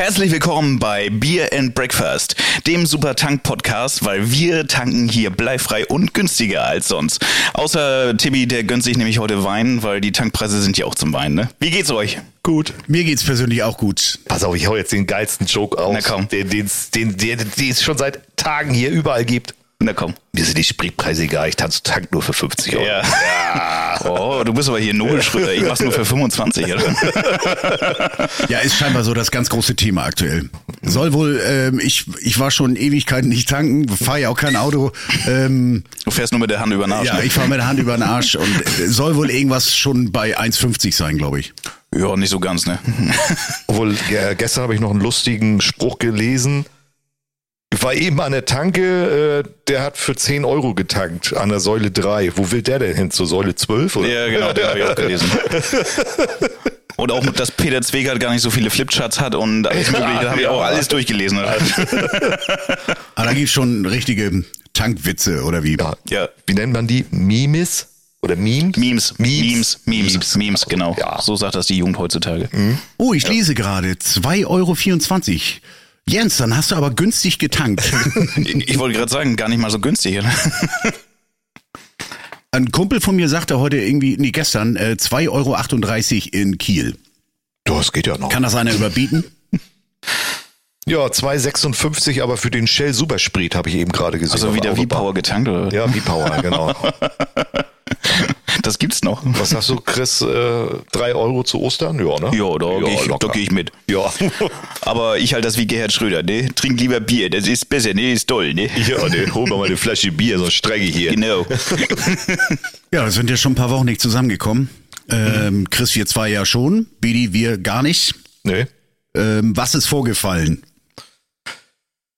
Herzlich willkommen bei Beer and Breakfast, dem Super Tank Podcast, weil wir tanken hier bleifrei und günstiger als sonst. Außer Tibi, der gönnt sich nämlich heute Wein, weil die Tankpreise sind ja auch zum Weinen, ne? Wie geht's euch? Gut. Mir geht's persönlich auch gut. Pass auf, ich hau jetzt den geilsten Joke aus, Na komm. den den's- den, den, den es schon seit Tagen hier überall gibt. Na komm. Mir sind die Spritpreise egal, ich tanze Tank nur für 50 Euro. Ja. Oh, du bist aber hier Nobelschritter. Ich mach's nur für 25, oder? Ja, ist scheinbar so das ganz große Thema aktuell. Soll wohl, ähm, ich, ich war schon Ewigkeiten nicht tanken, fahre ja auch kein Auto. Ähm, Du fährst nur mit der Hand über den Arsch. ja, ne? ich fahre mit der Hand über den Arsch und äh, soll wohl irgendwas schon bei 1,50 sein, glaube ich. ja, nicht so ganz, ne? Obwohl, ja, gestern habe ich noch einen lustigen Spruch gelesen. Ich war eben an der Tanke, äh, der hat für 10 Euro getankt an der Säule 3. Wo will der denn hin? Zur Säule 12? Oder? Ja, genau, den habe ich auch gelesen. Und auch, dass Peter Zwegert gar nicht so viele Flipcharts hat und alles mögliche, da habe ich auch alles durchgelesen. Aber Ah, da gibt's schon richtige Tankwitze oder wie? Ja. Ja. Wie nennt man die? Memes? Oder Memes? Memes, Memes, Memes, Memes, Memes. Memes, genau. Ja. So sagt das die Jugend heutzutage. Oh, ich lese gerade 2,24 Euro. Jens, dann hast du aber günstig getankt. Ich ich wollte gerade sagen, gar nicht mal so günstig. Ein Kumpel von mir sagte heute irgendwie, nee, gestern, äh, 2,38 Euro in Kiel. Das geht ja noch. Kann das einer überbieten? Ja, 2,56, aber für den Shell Supersprit habe ich eben gerade gesehen. Also wieder der wie Autobahn. Power getankt, oder? Ja, wie Power, genau. Das gibt's noch. Was sagst du, Chris? Äh, drei Euro zu Ostern? Ja, ne? Ja, da gehe ich, da geh ich mit. Ja. Aber ich halte das wie Gerhard Schröder, ne? Trink lieber Bier, das ist besser, ne? Ist toll, ne? ja, ne, hol mal mal eine Flasche Bier, so strenge hier. Genau. Ja, wir sind ja schon ein paar Wochen nicht zusammengekommen. Ähm, Chris, wir zwei ja schon. Bidi, wir gar nicht. Nee. Ähm, was ist vorgefallen?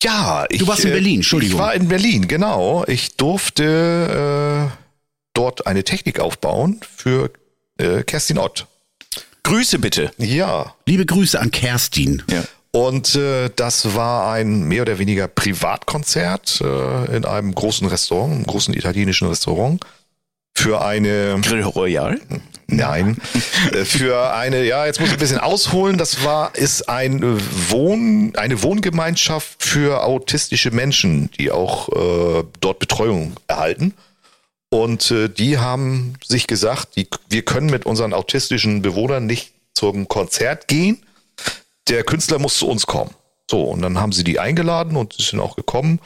Ja, ich, Du warst in äh, Berlin, Entschuldigung. Ich war in Berlin, genau. Ich durfte äh, dort eine Technik aufbauen für äh, Kerstin Ott. Grüße bitte. Ja. Liebe Grüße an Kerstin. Ja. Und äh, das war ein mehr oder weniger Privatkonzert äh, in einem großen Restaurant, einem großen italienischen Restaurant. Für eine Grill Royal. Nein. Äh, Für eine, ja, jetzt muss ich ein bisschen ausholen. Das war, ist ein äh, Wohn, eine Wohngemeinschaft für autistische Menschen, die auch äh, dort Betreuung erhalten. Und äh, die haben sich gesagt, die, wir können mit unseren autistischen Bewohnern nicht zum Konzert gehen. Der Künstler muss zu uns kommen. So, und dann haben sie die eingeladen und sie sind auch gekommen.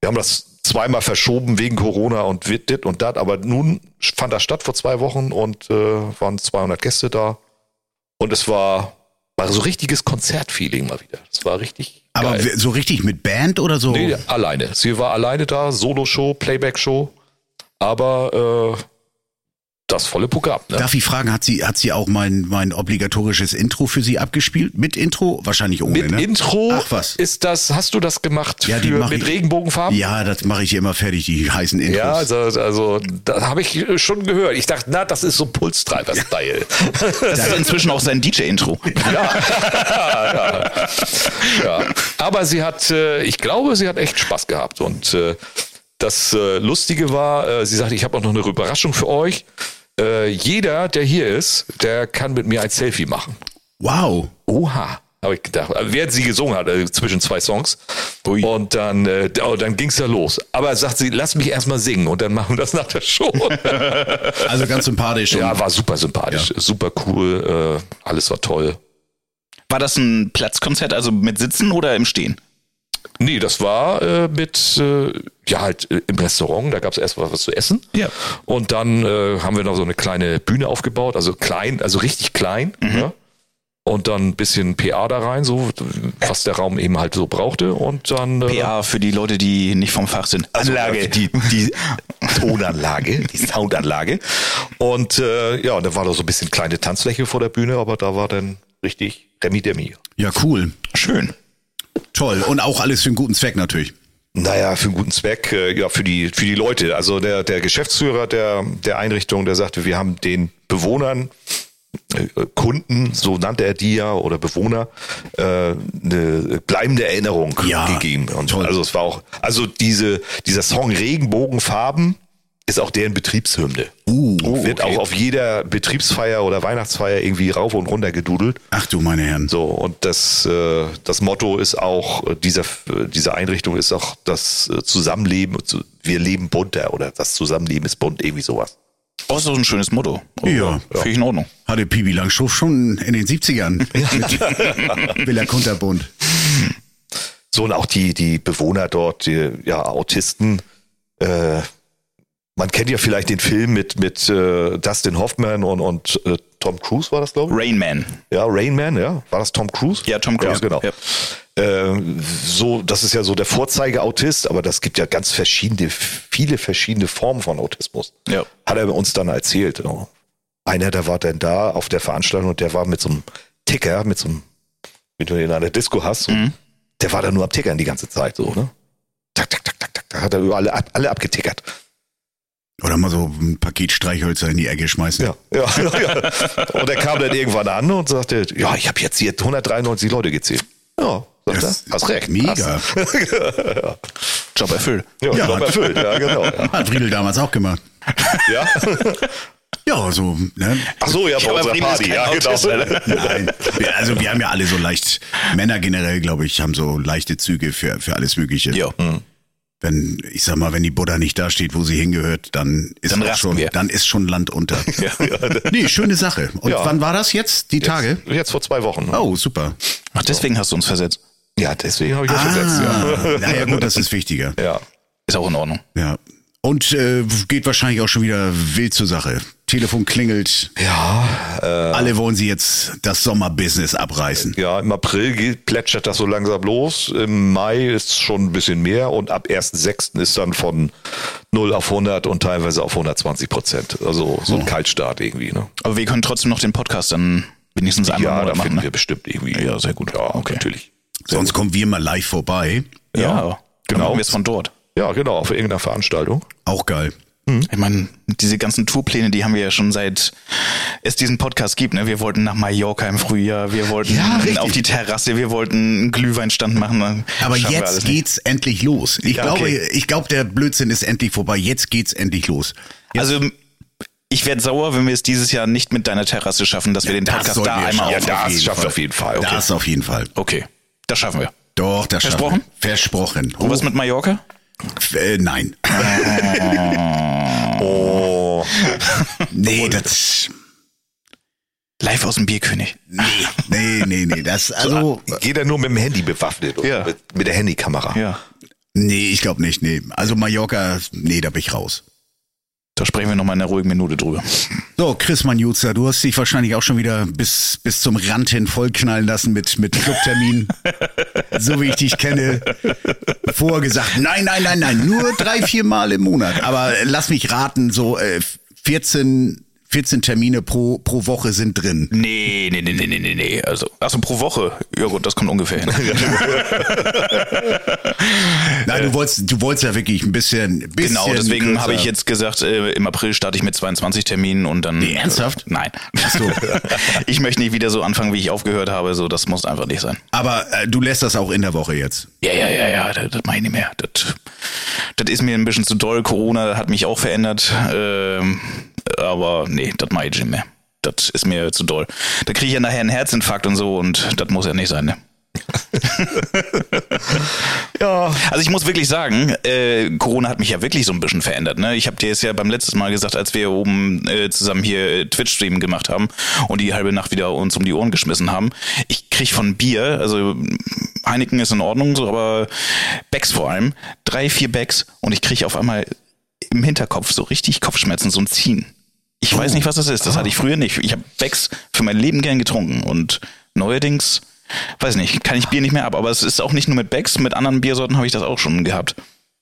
Wir haben das zweimal verschoben wegen Corona und dit und dat, aber nun fand das statt vor zwei Wochen und äh, waren 200 Gäste da und es war war so richtiges Konzertfeeling mal wieder. Es war richtig Aber geil. so richtig mit Band oder so? Nee, alleine. Sie war alleine da, Solo-Show, Playback-Show, aber äh, das volle Programm. Ne? Darf ich fragen, hat sie, hat sie auch mein, mein obligatorisches Intro für sie abgespielt? Mit Intro? Wahrscheinlich ohne, Mit ne? Intro Ach was. ist das, hast du das gemacht Ja, für, mit ich- Regenbogenfarben? Ja, das mache ich immer fertig, die heißen Intros. Ja, also, also da habe ich schon gehört. Ich dachte, na, das ist so Pulstreiber-Style. Das ist inzwischen auch sein DJ-Intro. ja. ja. Aber sie hat, äh, ich glaube, sie hat echt Spaß gehabt. Und äh, das äh, Lustige war, äh, sie sagte, ich habe auch noch eine Überraschung für euch. Äh, jeder, der hier ist, der kann mit mir ein Selfie machen. Wow. Oha. Habe ich gedacht. Also, Während sie gesungen hat, also zwischen zwei Songs. Ui. Und dann, äh, oh, dann ging's ja los. Aber sagt sie, lass mich erstmal singen und dann machen wir das nach der Show. Also ganz sympathisch. ja, war super sympathisch, super cool, äh, alles war toll. War das ein Platzkonzert, also mit Sitzen oder im Stehen? Nee, das war äh, mit, äh, ja, halt äh, im Restaurant, da gab es erst mal was zu essen. Ja. Und dann äh, haben wir noch so eine kleine Bühne aufgebaut, also klein, also richtig klein. Ja? Und dann ein bisschen PA da rein, so was der Raum eben halt so brauchte. Und dann. Äh, PA für die Leute, die nicht vom Fach sind. also, äh, Die, die Tonanlage, die Soundanlage. Und äh, ja, da war da so ein bisschen kleine Tanzfläche vor der Bühne, aber da war dann richtig Remi Demi. Ja, cool. Schön. Toll. Und auch alles für einen guten Zweck natürlich. Naja, für einen guten Zweck, äh, ja, für die, für die Leute. Also der, der Geschäftsführer der, der Einrichtung, der sagte, wir haben den Bewohnern, äh, Kunden, so nannte er die ja, oder Bewohner, äh, eine bleibende Erinnerung Ja, gegeben. Und toll. also es war auch, also diese, dieser Song Regenbogenfarben, ist auch deren Betriebshymne. Uh, Wird okay. auch auf jeder Betriebsfeier oder Weihnachtsfeier irgendwie rauf und runter gedudelt. ach du meine Herren. So, und das, äh, das Motto ist auch, äh, dieser, äh, diese Einrichtung ist auch das Zusammenleben, zu- wir leben bunter oder das Zusammenleben ist bunt, irgendwie sowas. Oh, ist doch ein schönes Motto. Ja. Finde ich in Ordnung. Hatte Pibi Langstrumpf schon in den 70ern mit Villa Kunterbund. So, und auch die, die Bewohner dort, die ja, Autisten, äh, man kennt ja vielleicht den Film mit, mit äh, Dustin Hoffman und, und äh, Tom Cruise war das, glaube ich. Rain Man. Ja, Rain Man, ja. War das Tom Cruise? Ja, Tom Cruise. Ja, genau. Ja. Ähm, so, das ist ja so der Vorzeige-Autist, aber das gibt ja ganz verschiedene, viele verschiedene Formen von Autismus. Ja. Hat er uns dann erzählt. Ja. Einer, der war dann da auf der Veranstaltung und der war mit so einem Ticker, mit so einem, wie du in einer Disco hast, Mhm. der war da nur am Tickern die ganze Zeit, so, ne? Tak, tak, tak, tak, tak, da hat er über alle, alle abgetickert. Oder mal so ein Paket Streichhölzer in die Ecke schmeißen. Ja, ja, ja. Und er kam dann irgendwann an und sagte, ja, ich habe jetzt hier 193 Leute gezählt. Ja, sagt Das er. Hast recht. Mega. Hast. Job erfüllt. Ja, Ja, Job hat- erfüllt, ja, genau. Ja. Hat Friedel damals auch gemacht. ja? Ja, so, ne? Ach so, ja, bei aber unserer Party, ja, genau. Nein. Wir- Also wir haben ja alle so leicht, Männer generell, glaube ich, haben so leichte Züge für, für alles Mögliche. Ja. Wenn, ich sag mal, wenn die Buddha nicht da steht, wo sie hingehört, dann ist Dann schon, wir. dann ist schon Land unter. nee, schöne Sache. Und Ja. wann war das jetzt? Die Tage? Jetzt, jetzt vor zwei Wochen. ne? Oh, super. Ach, deswegen hast du uns versetzt. Ja, deswegen habe ich das versetzt, ja. Ah, naja gut, das ist wichtiger. Ja. Ist auch in Ordnung. Ja. Und äh, geht wahrscheinlich auch schon wieder wild zur Sache. Telefon klingelt. Ja, Alle wollen sie jetzt das Sommerbusiness abreißen. ja, im April geht, plätschert das so langsam los. Im Mai ist schon ein bisschen mehr und ab 1.6. ist dann von 0 auf 100 und teilweise auf 120 Prozent. Also so ein Kaltstart irgendwie. Ne? Aber wir können trotzdem noch den Podcast dann wenigstens einmal Ja, da Monat machen. finden Ne? wir bestimmt irgendwie. Ja, sehr gut. Ja, Okay. natürlich. Sonst kommen wir mal live vorbei. Ja, Ja, genau. genau. machen wir es von dort. Ja, genau, auf irgendeiner Veranstaltung. Auch geil. Ich meine, diese ganzen Tourpläne, die haben wir ja schon seit es diesen Podcast gibt. Ne? Wir wollten nach Mallorca im Frühjahr, wir wollten Ja, auf die Terrasse, wir wollten einen Glühweinstand machen. Aber jetzt alles nicht. geht's endlich los. Ich Ja, glaube, okay. ich glaube, der Blödsinn ist endlich vorbei. Jetzt geht's endlich los. Also ich werde sauer, wenn wir es dieses Jahr nicht mit deiner Terrasse schaffen, dass wir den Das Podcast da einmal schaffen. auf. Ja, das jeden schafft Fall. auf jeden Fall. Okay. Das auf jeden Fall. Okay, das schaffen wir. Doch, das schaffen Versprochen? wir. Versprochen. Und was mit Mallorca? Äh, nein. Oh, Nee, das. Live aus dem Bierkönig. Nee, nee, nee, nee. Das, also. geht er nur mit dem Handy bewaffnet oder Ja. mit, mit der Handykamera? Ja. Nee, ich glaube nicht. Nee. Also Mallorca, nee, da bin ich raus. Da sprechen wir nochmal in einer ruhigen Minute drüber. So, Chris Manjuza, du hast dich wahrscheinlich auch schon wieder bis, bis zum Rand hin vollknallen lassen mit, mit Clubtermin. so wie ich dich kenne. Vorher gesagt, nein, nein, nein, nein, nur drei, vier Mal im Monat. Aber lass mich raten, so äh, 14, 14 Termine pro, pro Woche sind drin. Nee, nee, nee, nee, nee, nee, nee. Also, achso, pro Woche. Ja gut, das kommt ungefähr hin. Nein, du wolltest, du wolltest ja wirklich ein bisschen, bisschen Genau, deswegen habe ich jetzt gesagt, äh, im April starte ich mit 22 Terminen und dann. Nee, ernsthaft? Äh, nein. ich möchte nicht wieder so anfangen, wie ich aufgehört habe. So, das muss einfach nicht sein. Aber äh, du lässt das auch in der Woche jetzt. Ja, ja, ja, ja, das, das mache ich nicht mehr. Das, das ist mir ein bisschen zu doll. Corona hat mich auch verändert. Ähm, aber nee, das mache ich nicht mehr. Das ist mir zu doll. Da kriege ich ja nachher einen Herzinfarkt und so und das muss ja nicht sein, ne? Ja. Also ich muss wirklich sagen, äh, Corona hat mich ja wirklich so ein bisschen verändert. Ne? Ich habe dir es ja beim letzten Mal gesagt, als wir oben äh, zusammen hier äh, Twitch-Stream gemacht haben und die halbe Nacht wieder uns um die Ohren geschmissen haben. Ich krieg von Bier, also Heineken ist in Ordnung, so, aber Becks vor allem, drei, vier Becks und ich krieg auf einmal im Hinterkopf so richtig Kopfschmerzen, so ein Ziehen. Ich weiß nicht, was das ist. Das hatte ich früher nicht. Ich habe Becks für mein Leben gern getrunken und neuerdings, weiß nicht, kann ich Bier nicht mehr ab. Aber es ist auch nicht nur mit Becks, mit anderen Biersorten habe ich das auch schon gehabt.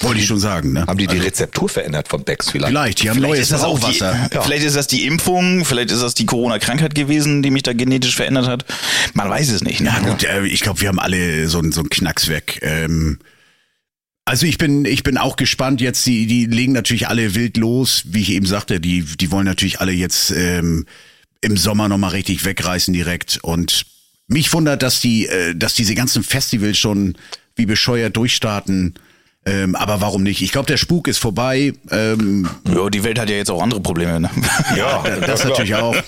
Wollte ich schon sagen, ne? Haben die die Rezeptur verändert von Becks vielleicht? Vielleicht, die haben Vielleicht neues ist, das auch die, Brauwasser. Ja. vielleicht ist das die Impfung, vielleicht ist das die Corona-Krankheit gewesen, die mich da genetisch verändert hat. Man weiß es nicht. Ne? Ja gut, äh, ich glaube, wir haben alle so, ein- so einen Knacks weg. Ähm, also ich bin, ich bin auch gespannt jetzt. Die, die legen natürlich alle wild los, wie ich eben sagte. Die, die wollen natürlich alle jetzt ähm, im Sommer noch mal richtig wegreißen direkt. Und mich wundert, dass die, äh, dass diese ganzen Festivals schon wie bescheuert durchstarten. Ähm, aber warum nicht? Ich glaube, der Spuk ist vorbei. Ähm, Ja, die Welt hat ja jetzt auch andere Probleme. Ne? Ja, das natürlich auch.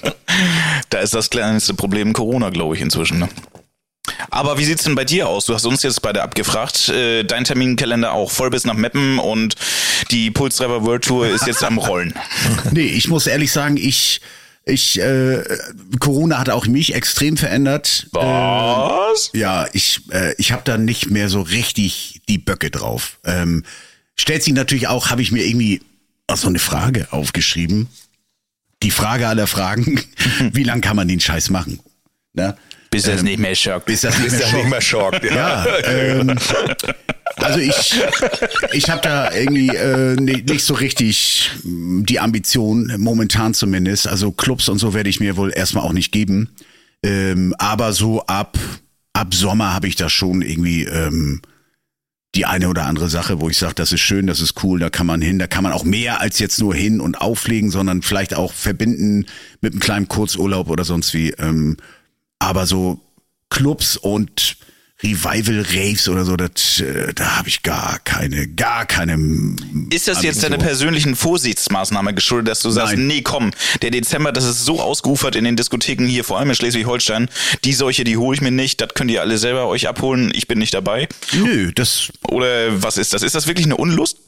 Da ist das kleinste Problem Corona, glaube ich, inzwischen. Ne? Aber wie sieht's denn bei dir aus? Du hast uns jetzt beide abgefragt. Äh, dein Terminkalender auch voll bis nach Meppen und die Pulsdriver World Tour ist jetzt am Rollen. Nee, ich muss ehrlich sagen, ich, ich, äh, Corona hat auch mich extrem verändert. Was? Ja, ich, äh, ich habe da nicht mehr so richtig die Böcke drauf. Ähm, stellt sich natürlich auch, habe ich mir irgendwie auch so eine Frage aufgeschrieben. Die Frage aller Fragen, wie lang kann man den Scheiß machen? Ne? Bis es nicht mehr schockt. Bis das nicht mehr schockt. nicht mehr schockt. Ja, ähm, also ich, ich habe da irgendwie äh, ni- nicht so richtig die Ambition, momentan zumindest. Also Clubs und so werde ich mir wohl erstmal auch nicht geben. Ähm, aber so ab, ab Sommer habe ich da schon irgendwie ähm, die eine oder andere Sache, wo ich sage, das ist schön, das ist cool, da kann man hin, da kann man auch mehr als jetzt nur hin und auflegen, sondern vielleicht auch verbinden mit einem kleinen Kurzurlaub oder sonst wie. Ähm, aber so Clubs und Revival Raves oder so, das, äh, da habe ich gar keine, gar keine. Ist das jetzt deine Ambition. persönlichen Vorsichtsmaßnahme geschuldet, dass du sagst, Nein. nee, komm, der Dezember, das ist so ausgeufert in den Diskotheken hier, vor allem in Schleswig-Holstein, die solche, die hole ich mir nicht, das könnt ihr alle selber euch abholen, ich bin nicht dabei. Nö, das Oder was ist das? Ist das wirklich eine Unlust?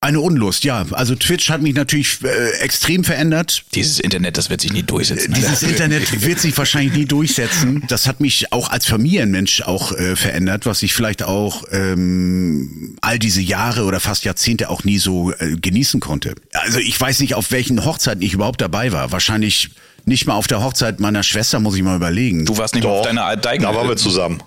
Eine Unlust, ja. Also Twitch hat mich natürlich äh, extrem verändert. Dieses Internet, das wird sich nie durchsetzen. Dieses Internet wird sich wahrscheinlich nie durchsetzen. Das hat mich auch als Familienmensch auch äh, verändert, was ich vielleicht auch ähm, all diese Jahre oder fast Jahrzehnte auch nie so äh, genießen konnte. Also ich weiß nicht, auf welchen Hochzeiten ich überhaupt dabei war. Wahrscheinlich nicht mal auf der Hochzeit meiner Schwester, muss ich mal überlegen. Du warst nicht mal auf deiner eigenen. Da waren wir zusammen.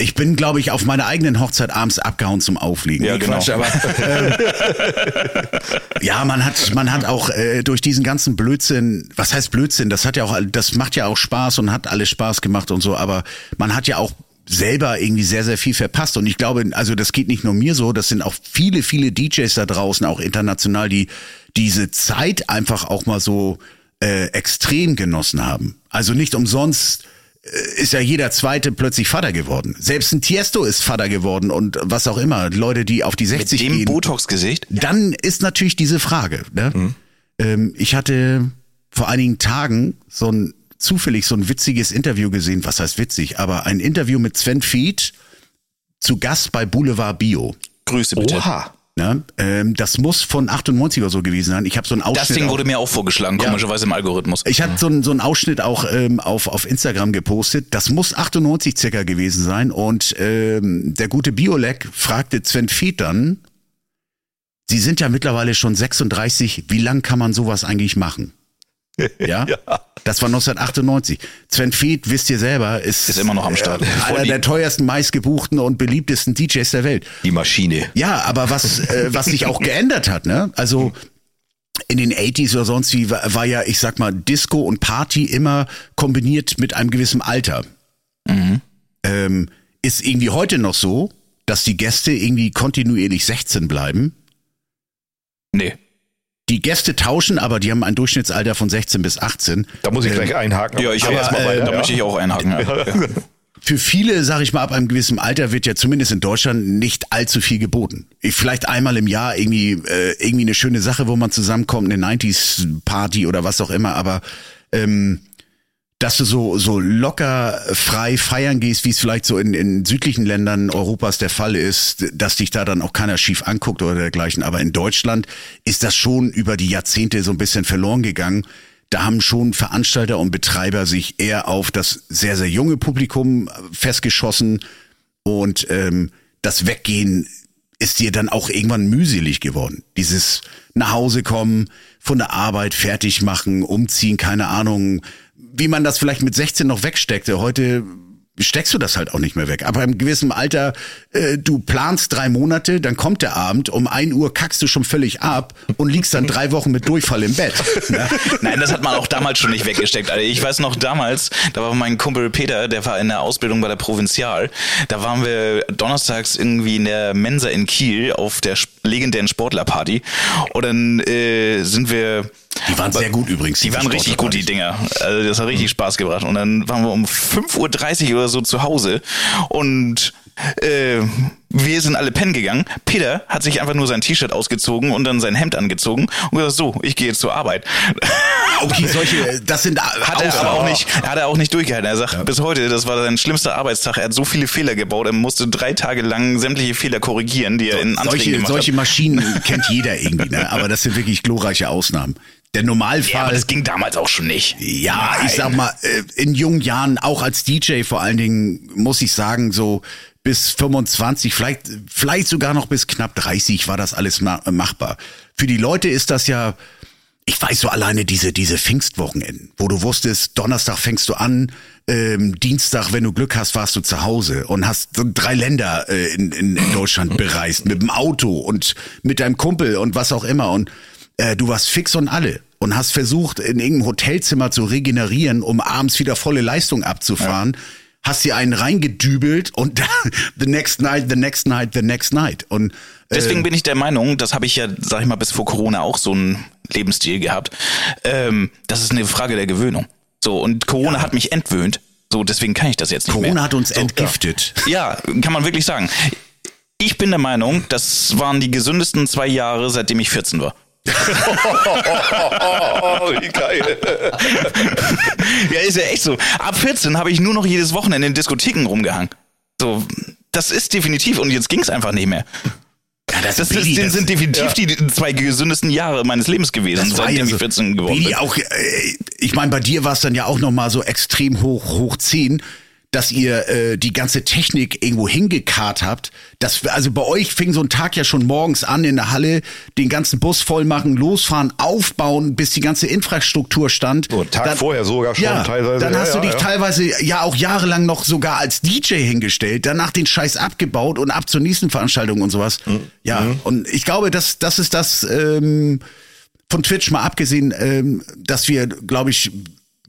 Ich bin, glaube ich, auf meiner eigenen Hochzeit abends abgehauen zum Auflegen. Ja, genau. Quatsch, aber, ja, man hat, man hat auch äh, durch diesen ganzen Blödsinn, was heißt Blödsinn? Das hat ja auch, das macht ja auch Spaß und hat alles Spaß gemacht und so, aber man hat ja auch selber irgendwie sehr, sehr viel verpasst. Und ich glaube, also das geht nicht nur mir so, das sind auch viele, viele DJs da draußen, auch international, die diese Zeit einfach auch mal so äh, extrem genossen haben. Also nicht umsonst ist ja jeder Zweite plötzlich Vater geworden. Selbst ein Tiesto ist Vater geworden und was auch immer. Leute, die auf die 60 Dem gehen. Botox-Gesicht? Dann ist natürlich diese Frage. Ne? Ähm, ich hatte vor einigen Tagen so ein zufällig so ein witziges Interview gesehen. Was heißt witzig? Aber ein Interview mit Sven Fied zu Gast bei Boulevard Bio. Grüße bitte. Oha. Ne? Ähm, das muss von 98 oder so gewesen sein. Ich habe so einen Ausschnitt. Das Ding auch- wurde mir auch vorgeschlagen, komischerweise im Algorithmus. ich hatte so einen, so einen Ausschnitt auch ähm, auf, auf Instagram gepostet. Das muss 98 circa gewesen sein. Und ähm, der gute Biolek fragte Sven Fied dann, Sie sind ja mittlerweile schon 36, wie lang kann man sowas eigentlich machen? Ja? Das war 1998. Sven Fied, wisst ihr selber, ist, Ist immer noch am Start. einer der teuersten, meistgebuchten und beliebtesten DJs der Welt. Die Maschine. Ja, aber was, äh, was sich auch geändert hat, ne? Also in den 80s oder sonst wie war, war ja, ich sag mal, Disco und Party immer kombiniert mit einem gewissen Alter. Ähm, ist irgendwie heute noch so, dass die Gäste irgendwie kontinuierlich 16 bleiben. Nee. Die Gäste tauschen, aber die haben ein Durchschnittsalter von 16 bis 18. Da muss ich gleich einhaken. Ja, ich Aber erstmal äh, weiter, da ja. möchte ich auch einhaken. Ja. Für viele, sag ich mal, ab einem gewissen Alter wird ja zumindest in Deutschland nicht allzu viel geboten. Ich- Vielleicht einmal im Jahr irgendwie äh, irgendwie eine schöne Sache, wo man zusammenkommt, eine 90s Party oder was auch immer, aber ähm, dass du so so locker frei feiern gehst, wie es vielleicht so in, in südlichen Ländern Europas der Fall ist, dass dich da dann auch keiner schief anguckt oder dergleichen. Aber in Deutschland ist das schon über die Jahrzehnte so ein bisschen verloren gegangen. Da haben schon Veranstalter und Betreiber sich eher auf das sehr, sehr junge Publikum festgeschossen und ähm, das Weggehen ist dir dann auch irgendwann mühselig geworden. Dieses nach Hause kommen, von der Arbeit fertig machen, umziehen, keine Ahnung, wie man das vielleicht mit 16 noch wegsteckte. Heute steckst du das halt auch nicht mehr weg. Aber im gewissen Alter, äh, du planst drei Monate, dann kommt der Abend, um ein Uhr kackst du schon völlig ab und liegst dann drei Wochen mit Durchfall im Bett. Ne? Nein, das hat man auch damals schon nicht weggesteckt. Also ich weiß noch damals, da war mein Kumpel Peter, der war in der Ausbildung bei der Provinzial. Da waren wir donnerstags irgendwie in der Mensa in Kiel auf der legendären Sportlerparty. Und dann äh, sind wir Die waren sehr gut übrigens. Die waren richtig gut, die Dinger. Also das hat richtig Spaß gebracht. Und dann waren wir um 5.30 Uhr oder so zu Hause und äh, wir sind alle pennen gegangen. Peter hat sich einfach nur sein T-Shirt ausgezogen und dann sein Hemd angezogen und gesagt, so, ich gehe jetzt zur Arbeit. Okay, solche, das sind hat er aber auch nicht, hat er auch nicht durchgehalten. Er sagt, ja. bis heute, das war sein schlimmster Arbeitstag. Er hat so viele Fehler gebaut, er musste drei Tage lang sämtliche Fehler korrigieren, die er in Anträgen solche, gemacht solche hat. Maschinen kennt jeder irgendwie, ne? aber das sind wirklich glorreiche Ausnahmen. Der Normalfall. Ja, aber das ging damals auch schon nicht. Ja, Nein. ich sag mal, äh, in jungen Jahren, auch als DJ vor allen Dingen, muss ich sagen, so bis 25, vielleicht, vielleicht sogar noch bis knapp 30 war das alles machbar. Für die Leute ist das ja, ich weiß so alleine diese, diese Pfingstwochenenden, wo du wusstest, Donnerstag fängst du an, ähm, Dienstag, wenn du Glück hast, warst du zu Hause und hast so drei Länder äh, in, in, in Deutschland bereist, mit dem Auto und mit deinem Kumpel und was auch immer und äh, du warst fix und alle und hast versucht, in irgendeinem Hotelzimmer zu regenerieren, um abends wieder volle Leistung abzufahren. Ja hast dir einen reingedübelt und the next night, the next night, the next night. Und äh, deswegen bin ich der Meinung, das habe ich ja, sag ich mal, bis vor Corona auch so einen Lebensstil gehabt. Ähm, das ist eine Frage der Gewöhnung. So und Corona ja. hat mich entwöhnt. So deswegen kann ich das jetzt nicht Corona mehr. hat uns so, entgiftet. Ja. ja, kann man wirklich sagen. Ich bin der Meinung, das waren die gesündesten zwei Jahre, seitdem ich 14 war. Wie geil. ja, ist ja echt so. Ab 14 habe ich nur noch jedes Wochenende in Diskotheken rumgehangen. So, das ist definitiv und jetzt ging es einfach nicht mehr. Ja, das, das, das sind definitiv ja. die zwei gesündesten Jahre meines Lebens gewesen, seitdem ja so, ich 14 geworden Bidi bin. Auch, äh, ich meine, bei dir war es dann ja auch noch mal so extrem hoch, hoch 10 dass ihr äh, die ganze Technik irgendwo hingekarrt habt. Das, also bei euch fing so ein Tag ja schon morgens an in der Halle, den ganzen Bus voll machen, losfahren, aufbauen, bis die ganze Infrastruktur stand. So, Tag dann, vorher sogar schon ja, teilweise. Dann hast ja, du dich ja. teilweise ja auch jahrelang noch sogar als DJ hingestellt, danach den Scheiß abgebaut und ab zur nächsten Veranstaltung und sowas. Mhm. Ja, mhm. und ich glaube, das, das ist das, ähm, von Twitch mal abgesehen, ähm, dass wir, glaube ich,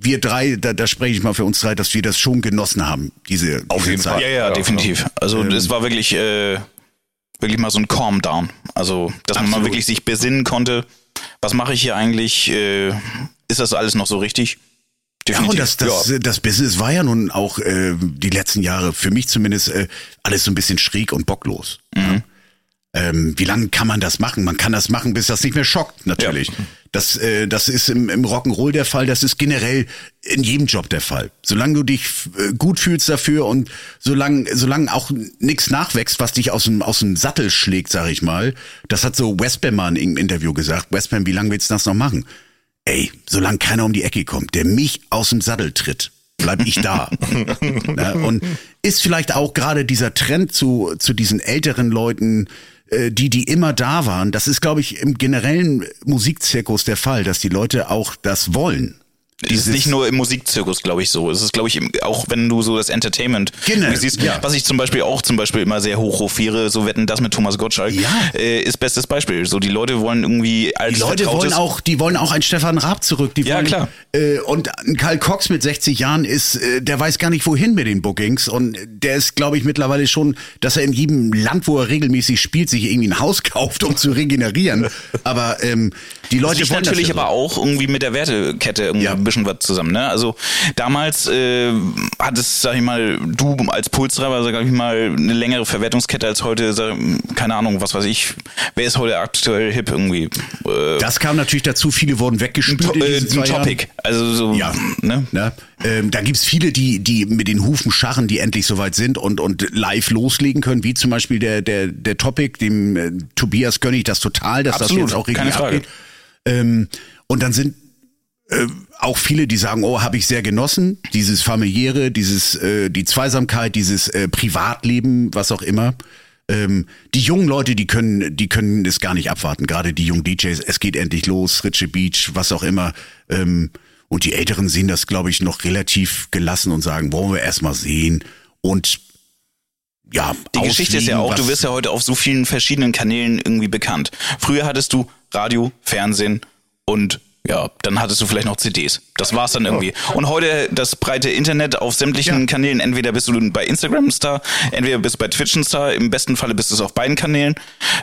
wir drei, da, da spreche ich mal für uns drei, dass wir das schon genossen haben, diese, Auf jeden Zeit. Fall. Ja, ja, ja definitiv. Also ähm, es war wirklich, äh, wirklich mal so ein Calm Down. Also, dass absolut. man mal wirklich sich besinnen konnte, was mache ich hier eigentlich? Äh, ist das alles noch so richtig? Definitiv. Ja, und das, das, ja. das Business war ja nun auch äh, die letzten Jahre, für mich zumindest, äh, alles so ein bisschen schräg und bocklos. Mhm. Ähm, wie lange kann man das machen? Man kann das machen, bis das nicht mehr schockt, natürlich. Ja. Das, äh, das ist im, im Rock'n'Roll der Fall, das ist generell in jedem Job der Fall. Solange du dich äh, gut fühlst dafür und solange, solange auch nichts nachwächst, was dich aus dem, aus dem Sattel schlägt, sag ich mal. Das hat so Westbam mal in einem Interview gesagt. Westbam, wie lange willst du das noch machen? Ey, solange keiner um die Ecke kommt, der mich aus dem Sattel tritt, bleib ich da. ja, und ist vielleicht auch gerade dieser Trend zu, zu diesen älteren Leuten, äh, die, die immer da waren, das ist, glaube ich, im generellen Musikzirkus der Fall, dass die Leute auch das wollen. Dieses ist nicht nur im Musikzirkus, glaube ich, so. Es ist, glaube ich, auch wenn du so das Entertainment genau, siehst, ja. was ich zum Beispiel auch zum Beispiel immer sehr hochhofiere, so wetten das mit Thomas Gottschalk, ja. äh, ist bestes Beispiel. So die Leute wollen irgendwie als Die Leute wollen auch, die wollen auch einen Stefan Raab zurück. Die ja, wollen, klar. Äh, und ein Karl Cox mit 60 Jahren ist, äh, der weiß gar nicht wohin mit den Bookings und der ist, glaube ich, mittlerweile schon, dass er in jedem Land, wo er regelmäßig spielt, sich irgendwie ein Haus kauft, um zu regenerieren. Aber ähm, die Leute das wollen natürlich das ja aber auch irgendwie mit der Wertekette irgendwie bisschen was zusammen. Ne? Also damals äh, hat es, sag ich mal, du als Pulstreiber, sag ich mal, eine längere Verwertungskette als heute, sag, keine Ahnung, was weiß ich. Wer ist heute aktuell hip irgendwie? Äh, das kam natürlich dazu, viele wurden weggespült. Ein, äh, ein Topic. Also so, ja. ne? ne? Ähm, da gibt's viele, die, die mit den Hufen scharren, die endlich soweit sind und, und live loslegen können, wie zum Beispiel der, der, der Topic, dem äh, Tobias gönne ich das total, dass Absolut, das jetzt auch richtig abgeht. Ähm, und dann sind äh, auch viele, die sagen, oh, habe ich sehr genossen, dieses familiäre, dieses äh, die Zweisamkeit, dieses äh, Privatleben, was auch immer. Ähm, die jungen Leute, die können, die können es gar nicht abwarten. Gerade die jungen DJs, es geht endlich los, Ritchie Beach, was auch immer. Ähm, und die Älteren sehen das, glaube ich, noch relativ gelassen und sagen, wollen wir erst mal sehen und ja, die Geschichte ist ja auch, du wirst ja heute auf so vielen verschiedenen Kanälen irgendwie bekannt. Früher hattest du Radio, Fernsehen und ja, dann hattest du vielleicht noch CDs. Das war's dann irgendwie. Und heute das breite Internet auf sämtlichen Kanälen. Entweder bist du bei Instagram ein Star, entweder bist du bei Twitch ein Star. Im besten Falle bist du es auf beiden Kanälen.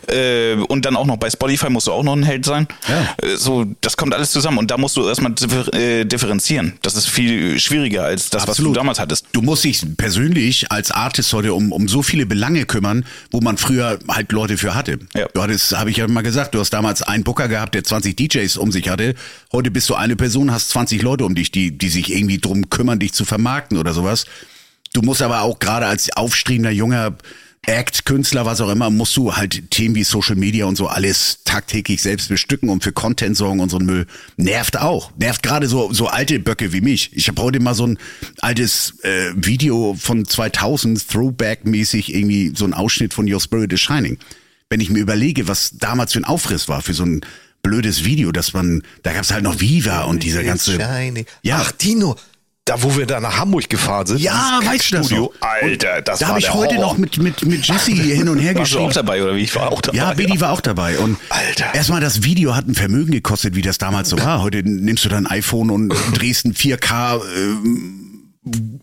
Äh, und dann auch noch bei Spotify musst du auch noch ein Held sein. Ja. Äh, so, das kommt alles zusammen. Und da musst du erstmal äh, differenzieren. Das ist viel schwieriger als das, was Absolut. du damals hattest. Du musst dich persönlich als Artist heute um, um so viele Belange kümmern, wo man früher halt Leute für hatte. Ja. Du hattest, habe ich ja mal gesagt, du hast damals einen Booker gehabt, der 20 DJs um sich hatte. Heute bist du eine Person, hast 20 Leute um dich, die, die sich irgendwie drum kümmern, dich zu vermarkten oder sowas. Du musst aber auch gerade als aufstrebender junger Act, Künstler, was auch immer, musst du halt Themen wie Social Media und so alles tagtäglich selbst bestücken und für Content sorgen und so ein Müll. Nervt auch. Nervt gerade so, so alte Böcke wie mich. Ich habe heute mal so ein altes äh, Video von 2000, Throwback-mäßig, irgendwie so ein Ausschnitt von Your Spirit is Shining. Wenn ich mir überlege, was damals für ein Aufriss war, für so ein blödes Video, dass man, da gab's halt noch Viva und dieser ganze... Shiny. Ja. Ach, Dino. Da, wo wir da nach Hamburg gefahren sind. Ja, weißt du das noch? Alter, das Da war habe ich heute Horror. noch mit, mit, mit Jesse hin und her Warst du geschrieben. auch dabei, oder wie? Ich war auch dabei. Ja, Bedi war auch dabei. Und Alter. erstmal das Video hat ein Vermögen gekostet, wie das damals so war. Heute nimmst du dein iPhone und drehst ein 4K ähm,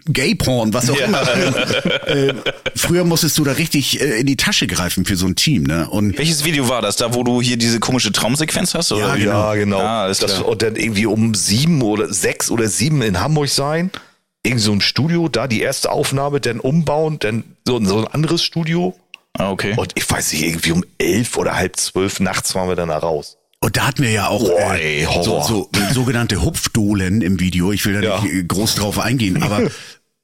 Gay-Porn, was auch Ja. immer. äh, früher musstest du da richtig äh, in die Tasche greifen für so ein Team. Ne? Und Welches Video war das? Da, wo du hier diese komische Traumsequenz hast? Oder? Ja, wie? Ja, genau. Ah, das, und dann irgendwie um sieben oder sechs oder sieben in Hamburg sein. Irgend so ein Studio, da die erste Aufnahme, dann umbauen, dann so, so ein anderes Studio. Ah, okay. Und ich weiß nicht, irgendwie um elf oder halb zwölf nachts waren wir dann da raus. Und da hatten wir ja auch Boah, äh, ey, so, so sogenannte Hupfdohlen im Video. Ich will da Ja. nicht groß drauf eingehen, aber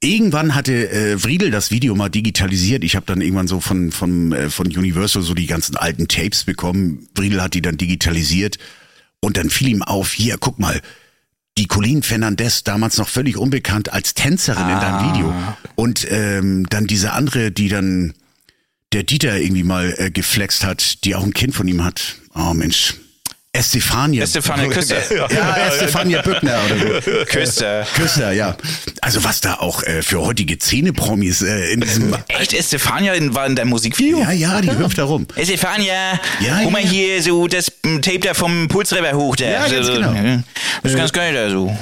irgendwann hatte äh, Friedel das Video mal digitalisiert. Ich habe dann irgendwann so von von äh, von Universal so die ganzen alten Tapes bekommen. Friedel hat die dann digitalisiert und dann fiel ihm auf, hier guck mal, die Colleen Fernandez, damals noch völlig unbekannt als Tänzerin in deinem Video. Und ähm, dann diese andere, die dann der Dieter irgendwie mal äh, geflext hat, die auch ein Kind von ihm hat. Oh Mensch. Estefania. Stefania Küster. Ja, Estefania Bückner oder so. Küster. Küster, ja. Also was da auch äh, für heutige Zähnepromis äh, in diesem... Echt? Stefania in, war in deinem Musikvideo? Ja, ja, die hüpft da rum. Stefania, Ja, guck mal ja. hier so das Tape da vom Pulsreber hoch. Da. Ja, ganz genau. ja. Das ist ganz geil da so.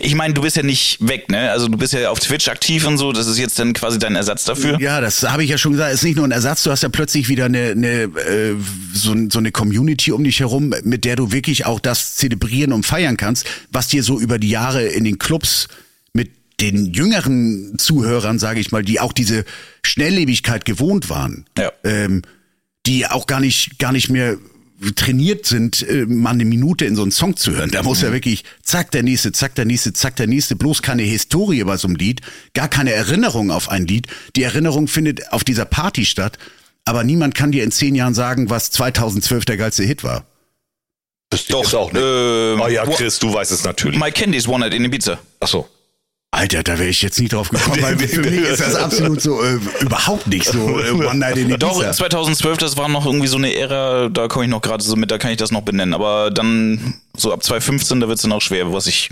Ich meine, du bist ja nicht weg, ne? Also du bist ja auf Twitch aktiv und so. Das ist jetzt dann quasi dein Ersatz dafür. Ja, das habe ich ja schon gesagt. Ist nicht nur ein Ersatz. Du hast ja plötzlich wieder eine, eine äh, so, so eine Community um dich herum, mit der du wirklich auch das zelebrieren und feiern kannst, was dir so über die Jahre in den Clubs mit den jüngeren Zuhörern, sage ich mal, die auch diese Schnelllebigkeit gewohnt waren, Ja. ähm, die auch gar nicht gar nicht mehr trainiert sind, äh, mal eine Minute in so einen Song zu hören. Da muss ja wirklich zack der nächste, zack der nächste, zack der nächste, bloß keine Historie bei so einem Lied, gar keine Erinnerung auf ein Lied. Die Erinnerung findet auf dieser Party statt, aber niemand kann dir in zehn Jahren sagen, was 2012 der geilste Hit war. Das Doch, ist auch nicht. ähm, oh ja, Chris, du weißt es natürlich. My Candy's One Night in Ibiza. Ach so. Alter, da wäre ich jetzt nie drauf gekommen, weil für mich ist das absolut so äh, überhaupt nicht so äh, One Night in Doch, Ibiza. 2012, das war noch irgendwie so eine Ära, da komme ich noch gerade so mit, da kann ich das noch benennen. Aber dann, so ab 2015, da wird es dann auch schwer, was ich,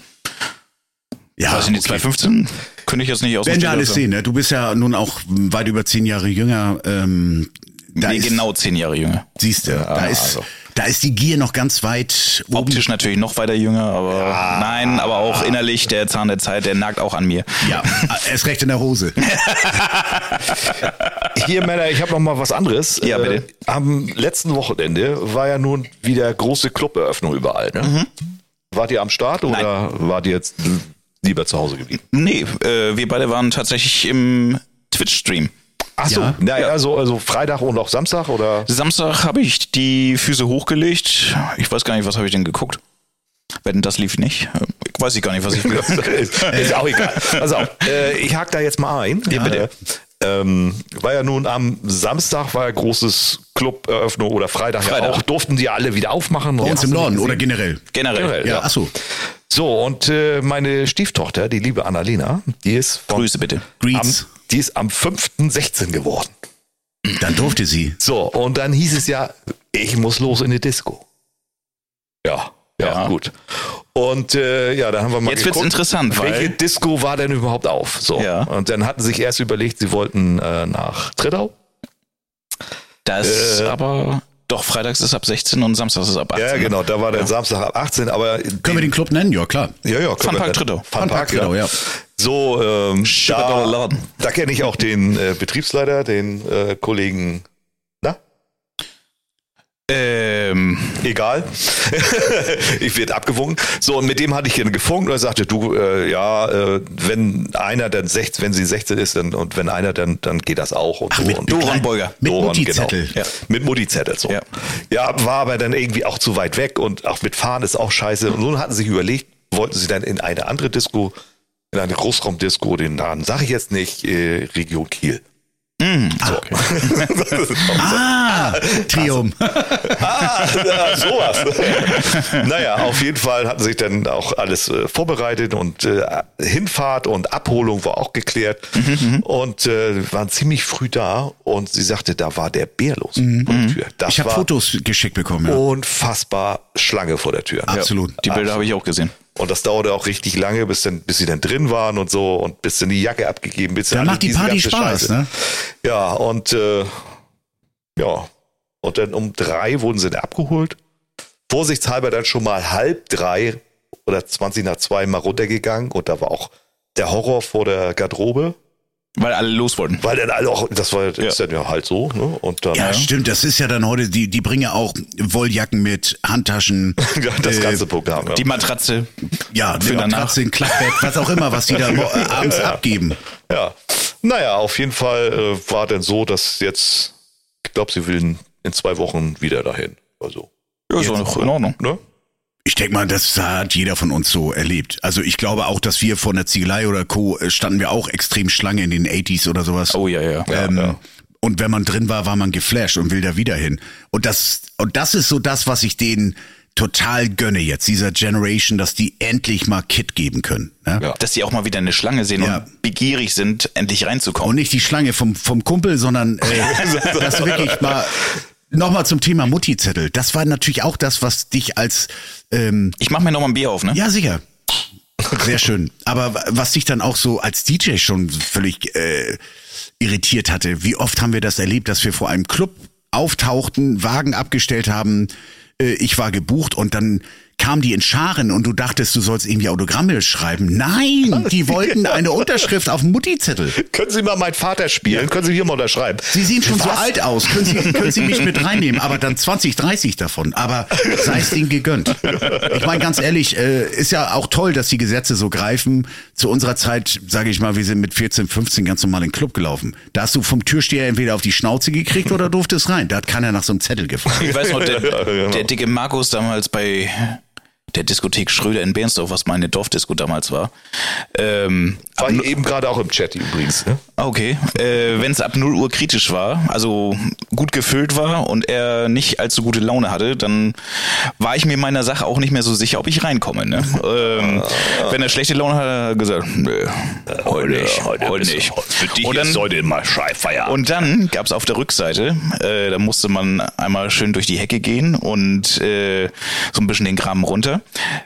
Ja, weiß ich nicht, okay. 2015 könnte ich jetzt nicht aus dem Werden wir alles sehen, ne? Du bist ja nun auch weit über zehn Jahre jünger. Ähm, da Nee, ist, genau zehn Jahre jünger. Siehst du, da ist, also. Da ist die Gier noch ganz weit oben. Optisch natürlich noch weiter jünger, aber nein, aber auch innerlich der Zahn der Zeit, der nagt auch an mir. Ja, erst recht in der Hose. Hier, Männer, ich habe noch mal was anderes. Ja, bitte. Äh, am letzten Wochenende war ja nun wieder große Cluberöffnung überall. Ne? Mhm. Wart ihr am Start oder wart ihr jetzt lieber zu Hause geblieben? Nee, äh, wir beide waren tatsächlich im Twitch-Stream. Ach so, Ja. naja, also, also Freitag und auch Samstag oder? Samstag habe ich die Füße hochgelegt. Ich weiß gar nicht, was habe ich denn geguckt. Wenn das lief nicht, äh, ich weiß ich gar nicht, was ich ist, ist auch egal. Also, äh, ich hake da jetzt mal ein. Ja, bitte. Äh, ähm, war ja nun am Samstag war ja großes Cluberöffnung oder Freitag, Freitag. ja auch, durften die alle wieder aufmachen. Bei uns im Norden oder generell. generell. Generell, Ja, ja. ach so. Und äh, meine Stieftochter, die liebe Annalena, die ist von, Grüße bitte. Greets. Die ist am 5.16 geworden. Dann durfte sie. So, und dann hieß es ja, ich muss los in die Disco. Ja, ja, Ja. gut. Und äh, ja, da haben wir mal Jetzt wird's geguckt, interessant, weil- welche Disco war denn überhaupt auf? So. Ja. Und dann hatten sie sich erst überlegt, sie wollten äh, nach Trittau. Das Äh, aber Doch, freitags ist ab 16 und samstags ist ab 18. Ja, ne? genau, da war der Samstag ab 18, aber Können wir den Club nennen? Ja, klar. ja, ja, Funpark Trittau. Funpark, Funpark Trittau, ja. So, ähm, da, Laden. da kenne ich auch den äh, Betriebsleiter, den äh, Kollegen, na, Ähm, egal. ich werde abgewunken. So, und mit dem hatte ich ihn gefunkt und er sagte, du, äh, ja, äh, wenn einer dann 16, wenn sie 16 ist dann, und wenn einer, dann, dann geht das auch. Und so. mit- und Doron Beuger. Mit Doron, Mutti-Zettel. Genau. Ja. Mit Mutti-Zettel, so. Ja. Ja. war aber dann irgendwie auch zu weit weg und auch mit Fahren ist auch scheiße. Und nun hatten sie sich überlegt, wollten sie dann in eine andere Disco, in eine Großraumdisco, den Namen sage ich jetzt nicht, äh, Region Kiel. So. Ah, Trium. Ah, ja, sowas. naja, auf jeden Fall hatten sich dann auch alles äh, vorbereitet und äh, Hinfahrt und Abholung war auch geklärt und äh, waren ziemlich früh da und sie sagte, da war der Bär los vor der Tür. Das Ich habe Fotos geschickt bekommen. Ja. unfassbar Schlange vor der Tür. Absolut. die Bilder habe ich auch gesehen. Und das dauerte auch richtig lange, bis, dann, bis sie dann drin waren und so und bis dann die Jacke abgegeben, bis Da dann macht die Party Spaß, Scheiße. ne? Ja, und äh, ja. Und dann um drei wurden sie dann abgeholt. Vorsichtshalber dann schon mal halb drei oder 20 nach zwei mal runtergegangen und da war auch der Horror vor der Garderobe, Weil alle los wollten. weil dann alle auch, das war ist dann ja halt so, ne? Und dann Ja, stimmt. Das ist ja dann heute, die, die bringen ja auch Wolljacken mit, Handtaschen. ja, das äh, ganze Programm. Ja. Die Matratze. Ja, Für danach. Matratze, ein Klappbett, was auch immer, was die da äh, abends abgeben. Ja, naja, auf jeden Fall äh, war dann so, dass jetzt, ich glaube, sie will in zwei Wochen wieder dahin. Also, Ja, ist doch noch in Ordnung. ne? Ich denke mal, das hat jeder von uns so erlebt. Also ich glaube auch, dass wir von der Ziegelei oder Co. äh, standen wir auch extrem Schlange in den 80s oder sowas. Oh ja, ja. ähm, ja. Und wenn man drin war, war man geflasht und will da wieder hin. Und das, und das ist so das, was ich denen total gönne jetzt, dieser Generation, dass die endlich mal Kit geben können. Ne? Ja. Dass die auch mal wieder eine Schlange sehen Ja. und begierig sind, endlich Und reinzukommen. nicht die Schlange vom, vom Kumpel, sondern äh, dass wirklich mal nochmal zum Thema Mutti-Zettel. Das war natürlich auch das, was dich als ähm, Ich mache mir noch mal ein Bier auf, ne? ja sicher. Sehr schön. Aber was dich dann auch so als DJ schon völlig äh, irritiert hatte, wie oft haben wir das erlebt, dass wir vor einem Club auftauchten, Wagen abgestellt haben, äh, ich war gebucht und dann kamen die in Scharen und du dachtest, du sollst irgendwie Autogramme schreiben. Nein, die wollten eine Unterschrift auf dem Mutti-Zettel. Können Sie mal meinen Vater spielen? Können Sie hier mal unterschreiben? Sie sehen schon so Was? alt aus. Können Sie, können Sie mich mit reinnehmen? Aber dann 20, 30 davon. Aber sei es Ihnen gegönnt. Ich meine, ganz ehrlich, äh, ist ja auch toll, dass die Gesetze so greifen. Zu unserer Zeit, sage ich mal, wir sind mit 14, 15 ganz normal in den Club gelaufen. Da hast du vom Türsteher entweder auf die Schnauze gekriegt oder durftest rein. Da hat keiner nach so einem Zettel gefragt. Ich weiß noch, der, genau. der dicke Markus damals bei der Diskothek Schröder in Bernsdorf, was meine Dorfdisco damals war. Ähm, War hier eben gerade auch im Chat übrigens. Ne? okay, äh, wenn es ab 0 Uhr kritisch war, also gut gefüllt war und er nicht allzu gute Laune hatte, dann war ich mir meiner Sache auch nicht mehr so sicher, ob ich reinkomme. Ne? ähm, wenn er schlechte Laune hatte, hat er gesagt, nö, heute nicht, heute, nicht. Für dich Und dann- ist heute mal Schreifeierabend. Und dann gab es auf der Rückseite, äh, da musste man einmal schön durch die Hecke gehen und äh, so ein bisschen den Graben runter.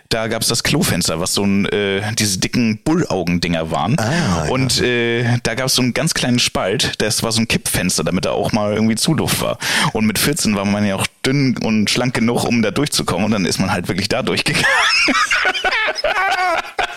Da gab es das Klofenster, was so ein, äh, diese dicken Bullaugendinger waren. und äh, da gab es so einen ganz kleinen Spalt, das war so ein Kippfenster, damit da auch mal irgendwie Zuluft war. Und mit 14 war man ja auch dünn und schlank genug, um da durchzukommen. Und dann ist man halt wirklich da durchgegangen.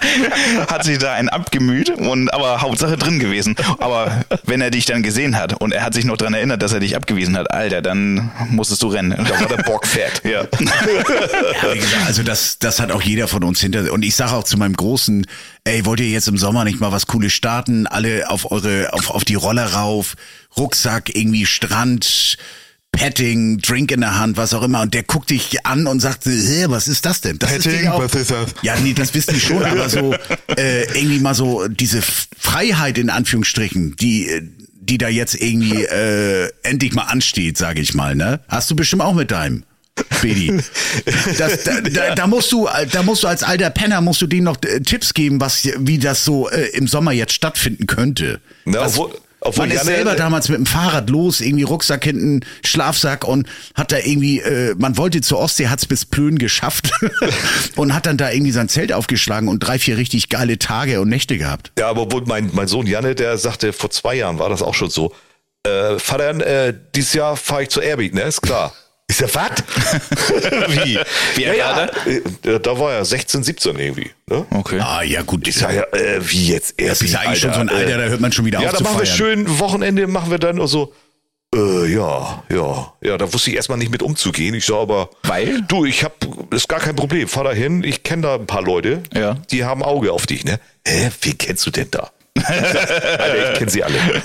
hat sich da einen abgemüht und aber Hauptsache drin gewesen. Aber wenn er dich dann gesehen hat und er hat sich noch dran erinnert, dass er dich abgewiesen hat, Alter, dann musstest du rennen. Da war der Bock fett. Ja. Ja, gesagt, also das, das hat auch jeder von uns hinter. Und ich sage auch zu meinem Großen, ey, wollt ihr jetzt im Sommer nicht mal was Cooles starten? Alle auf eure, auf, auf die Roller rauf, Rucksack, irgendwie Strand, Petting, Drink in der Hand, was auch immer. Und der guckt dich an und sagt, hä, was ist das denn? Das Petting? Ding auch- Was ist das? Ja, nee, das wissen die schon, aber so äh, irgendwie mal so diese Freiheit in Anführungsstrichen, die die da jetzt irgendwie äh, endlich mal ansteht, sage ich mal, ne? Hast du bestimmt auch mit deinem. Bedi. Das, da, da, da musst du, da musst du als alter Penner musst du denen noch äh, Tipps geben, was, wie das so äh, im Sommer jetzt stattfinden könnte. Na, Was- obwohl- obwohl man ist selber damals mit dem Fahrrad los, irgendwie Rucksack hinten, Schlafsack und hat da irgendwie, äh, man wollte zur Ostsee, hat's bis Plön geschafft und hat dann da irgendwie sein Zelt aufgeschlagen und drei, vier richtig geile Tage und Nächte gehabt. Ja, aber wohl mein, mein Sohn Janne, der sagte, vor zwei Jahren war das auch schon so. Äh, Vater, äh, dieses Jahr fahre ich zur Airbeat, ne? Ist klar. Ist er was? Wie? Wie ja, alt ja, war äh, Da war er 16, 17 irgendwie. Ne? Okay. Ah, ja, gut. Ich sag ja, äh, wie jetzt? das ist ja eigentlich schon so ein Alter, da hört man schon wieder Ja, auf da zu machen wir feiern. schön Wochenende, machen wir dann so. Äh, ja, ja, ja, da wusste ich erstmal nicht mit umzugehen. Ich sag aber, Weil? du, ich hab, ist gar kein Problem. Fahr da hin, ich kenne da ein paar Leute, Ja. die haben Auge auf dich, ne? Hä, wen kennst du denn da? Ich sag, Alter, ich kenne sie alle.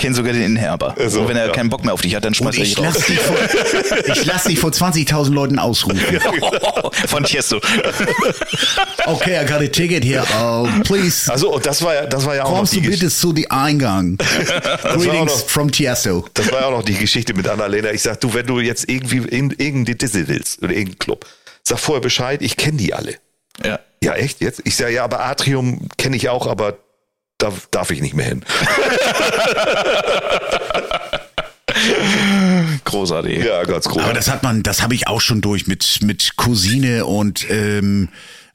Ich kenne sogar den Inhaber. Also, und wenn er ja. keinen Bock mehr auf dich hat, dann schmeißt er ich dich raus. lass, dich vor, ich lass dich vor 20.000 Leuten ausrufen. Von Tiesto. Okay, I got a ticket here. Oh, please. Also, das war ja, das war ja auch noch Kommst die du bitte zu die Eingang. Greetings noch- from Tiesto. Das war ja auch noch die Geschichte mit Annalena. Ich sag, du, wenn du jetzt irgendwie in irgendeine Disney willst oder irgendeinen Club, sag vorher Bescheid, ich kenne die alle. Ja. Ja, echt jetzt? Ich sage, ja, aber Atrium kenne ich auch, aber da darf ich nicht mehr hin. Großartig. Ja, ganz groß. Aber das hat man, das habe ich auch schon durch mit, mit Cousine und ähm,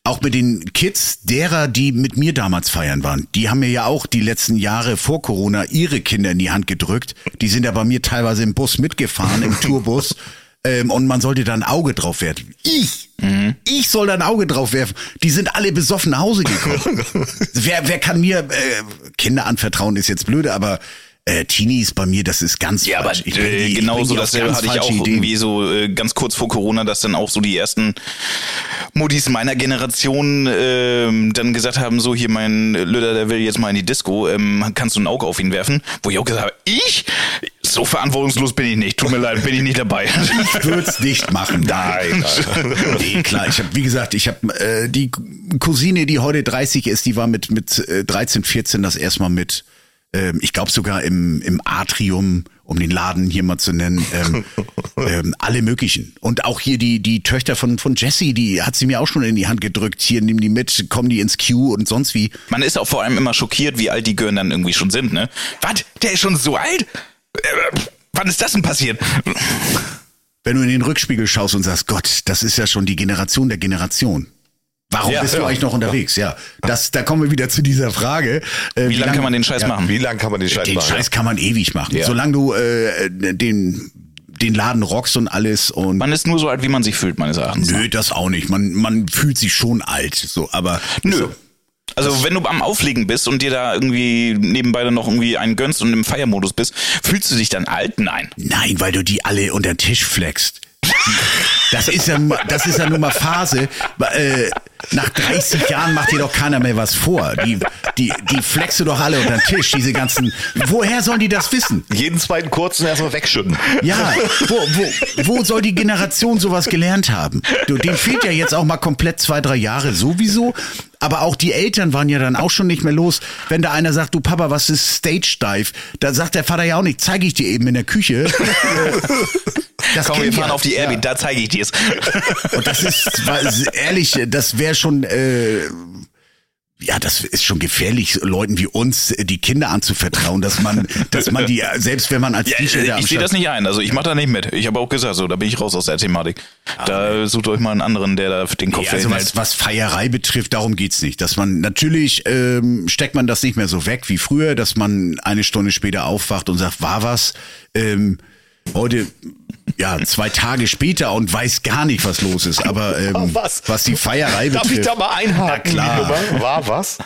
auch mit den Kids derer, die mit mir damals feiern waren. Die haben mir ja auch die letzten Jahre vor Corona ihre Kinder in die Hand gedrückt. Die sind ja bei mir teilweise im Bus mitgefahren, im Tourbus. Ähm, und man sollte da ein Auge drauf werfen. Ich, ich soll da ein Auge drauf werfen. Die sind alle besoffen nach Hause gekommen. wer, wer kann mir äh, Kinder anvertrauen, ist jetzt blöde, aber äh, Teenies bei mir, das ist ganz Ja, aber falsch. Die- äh, genauso die auf dasselbe ganz hatte ich auch Ideen. irgendwie so äh, ganz kurz vor Corona, dass dann auch so die ersten Modis meiner Generation ähm, dann gesagt haben, so hier mein Lüder, der will jetzt mal in die Disco, ähm, kannst du ein Auge auf ihn werfen? Wo ich auch gesagt habe, ich? So verantwortungslos bin ich nicht, tut mir leid, bin ich nicht dabei. Ich würde es nicht machen. Nein. nee, klar. Ich habe, wie gesagt, ich habe äh, die Cousine, die heute 30 ist, die war mit mit äh, 13, 14 das erstmal mit. Ähm, ich glaube sogar im im Atrium, um den Laden hier mal zu nennen, ähm, ähm, alle möglichen. Und auch hier die die Töchter von von Jessie, die hat sie mir auch schon in die Hand gedrückt. Hier nimm die mit, kommen die ins Queue und sonst wie. Man ist auch vor allem immer schockiert, wie alt die Gören dann irgendwie schon sind, ne? Was? Der ist schon so alt? Äh, wann ist das denn passiert? Wenn du in den Rückspiegel schaust und sagst, Gott, das ist ja schon die Generation der Generation. Warum Ja, bist du ja. eigentlich noch unterwegs? Ja, das, da kommen wir wieder zu dieser Frage. Äh, Wie lange kann man den Scheiß machen? Wie lange kann man den Scheiß Den machen? Scheiß kann man ewig machen. Ja. Solange du äh, den, den Laden rockst und alles und Man ist nur so alt, wie man sich fühlt, meines Erachtens. Nö, das auch nicht. Man, man fühlt sich schon alt, so, aber Nö. Also wenn du am Auflegen bist und dir da irgendwie nebenbei dann noch irgendwie einen gönnst und im Feiermodus bist, fühlst du dich dann alt? Nein. Nein, weil du die alle unter den Tisch flexst. Das ist ja, nun mal- das ist ja nun mal Phase. Äh, nach 30 Jahren macht dir doch keiner mehr was vor. Die, die, die flext du doch alle unter den Tisch, diese ganzen. Woher sollen die das wissen? Jeden zweiten kurzen erstmal wegschütten. Ja, wo, wo, wo soll die Generation sowas gelernt haben? Du, dem fehlt ja jetzt auch mal komplett zwei, drei Jahre sowieso. Aber auch die Eltern waren ja dann auch schon nicht mehr los. Wenn da einer sagt, du Papa, was ist Stage Dive? Da sagt der Vater ja auch nicht, zeige ich dir eben in der Küche. Das Komm, wir fahren auf die Ja. Airbeat, da zeige ich dir's. Und das ist, war- ehrlich, das wäre schon, äh, ja, das ist schon gefährlich, Leuten wie uns die Kinder anzuvertrauen, dass man, dass man die, selbst wenn man als Ja, am ich sehe das nicht ein. Also ich mache da nicht mit. Ich habe auch gesagt, so, da bin ich raus aus der Thematik. Da sucht euch mal einen anderen, der da den Kopf Nee, also was, was Feierei betrifft, darum geht's nicht. Dass man natürlich ähm, steckt man das nicht mehr so weg wie früher, dass man eine Stunde später aufwacht und sagt, war was. Ähm, heute ja zwei Tage später und weiß gar nicht, was los ist. Aber ähm, War was? was die Feierei Darf betrifft, ich da mal einhaken? Na klar. War was?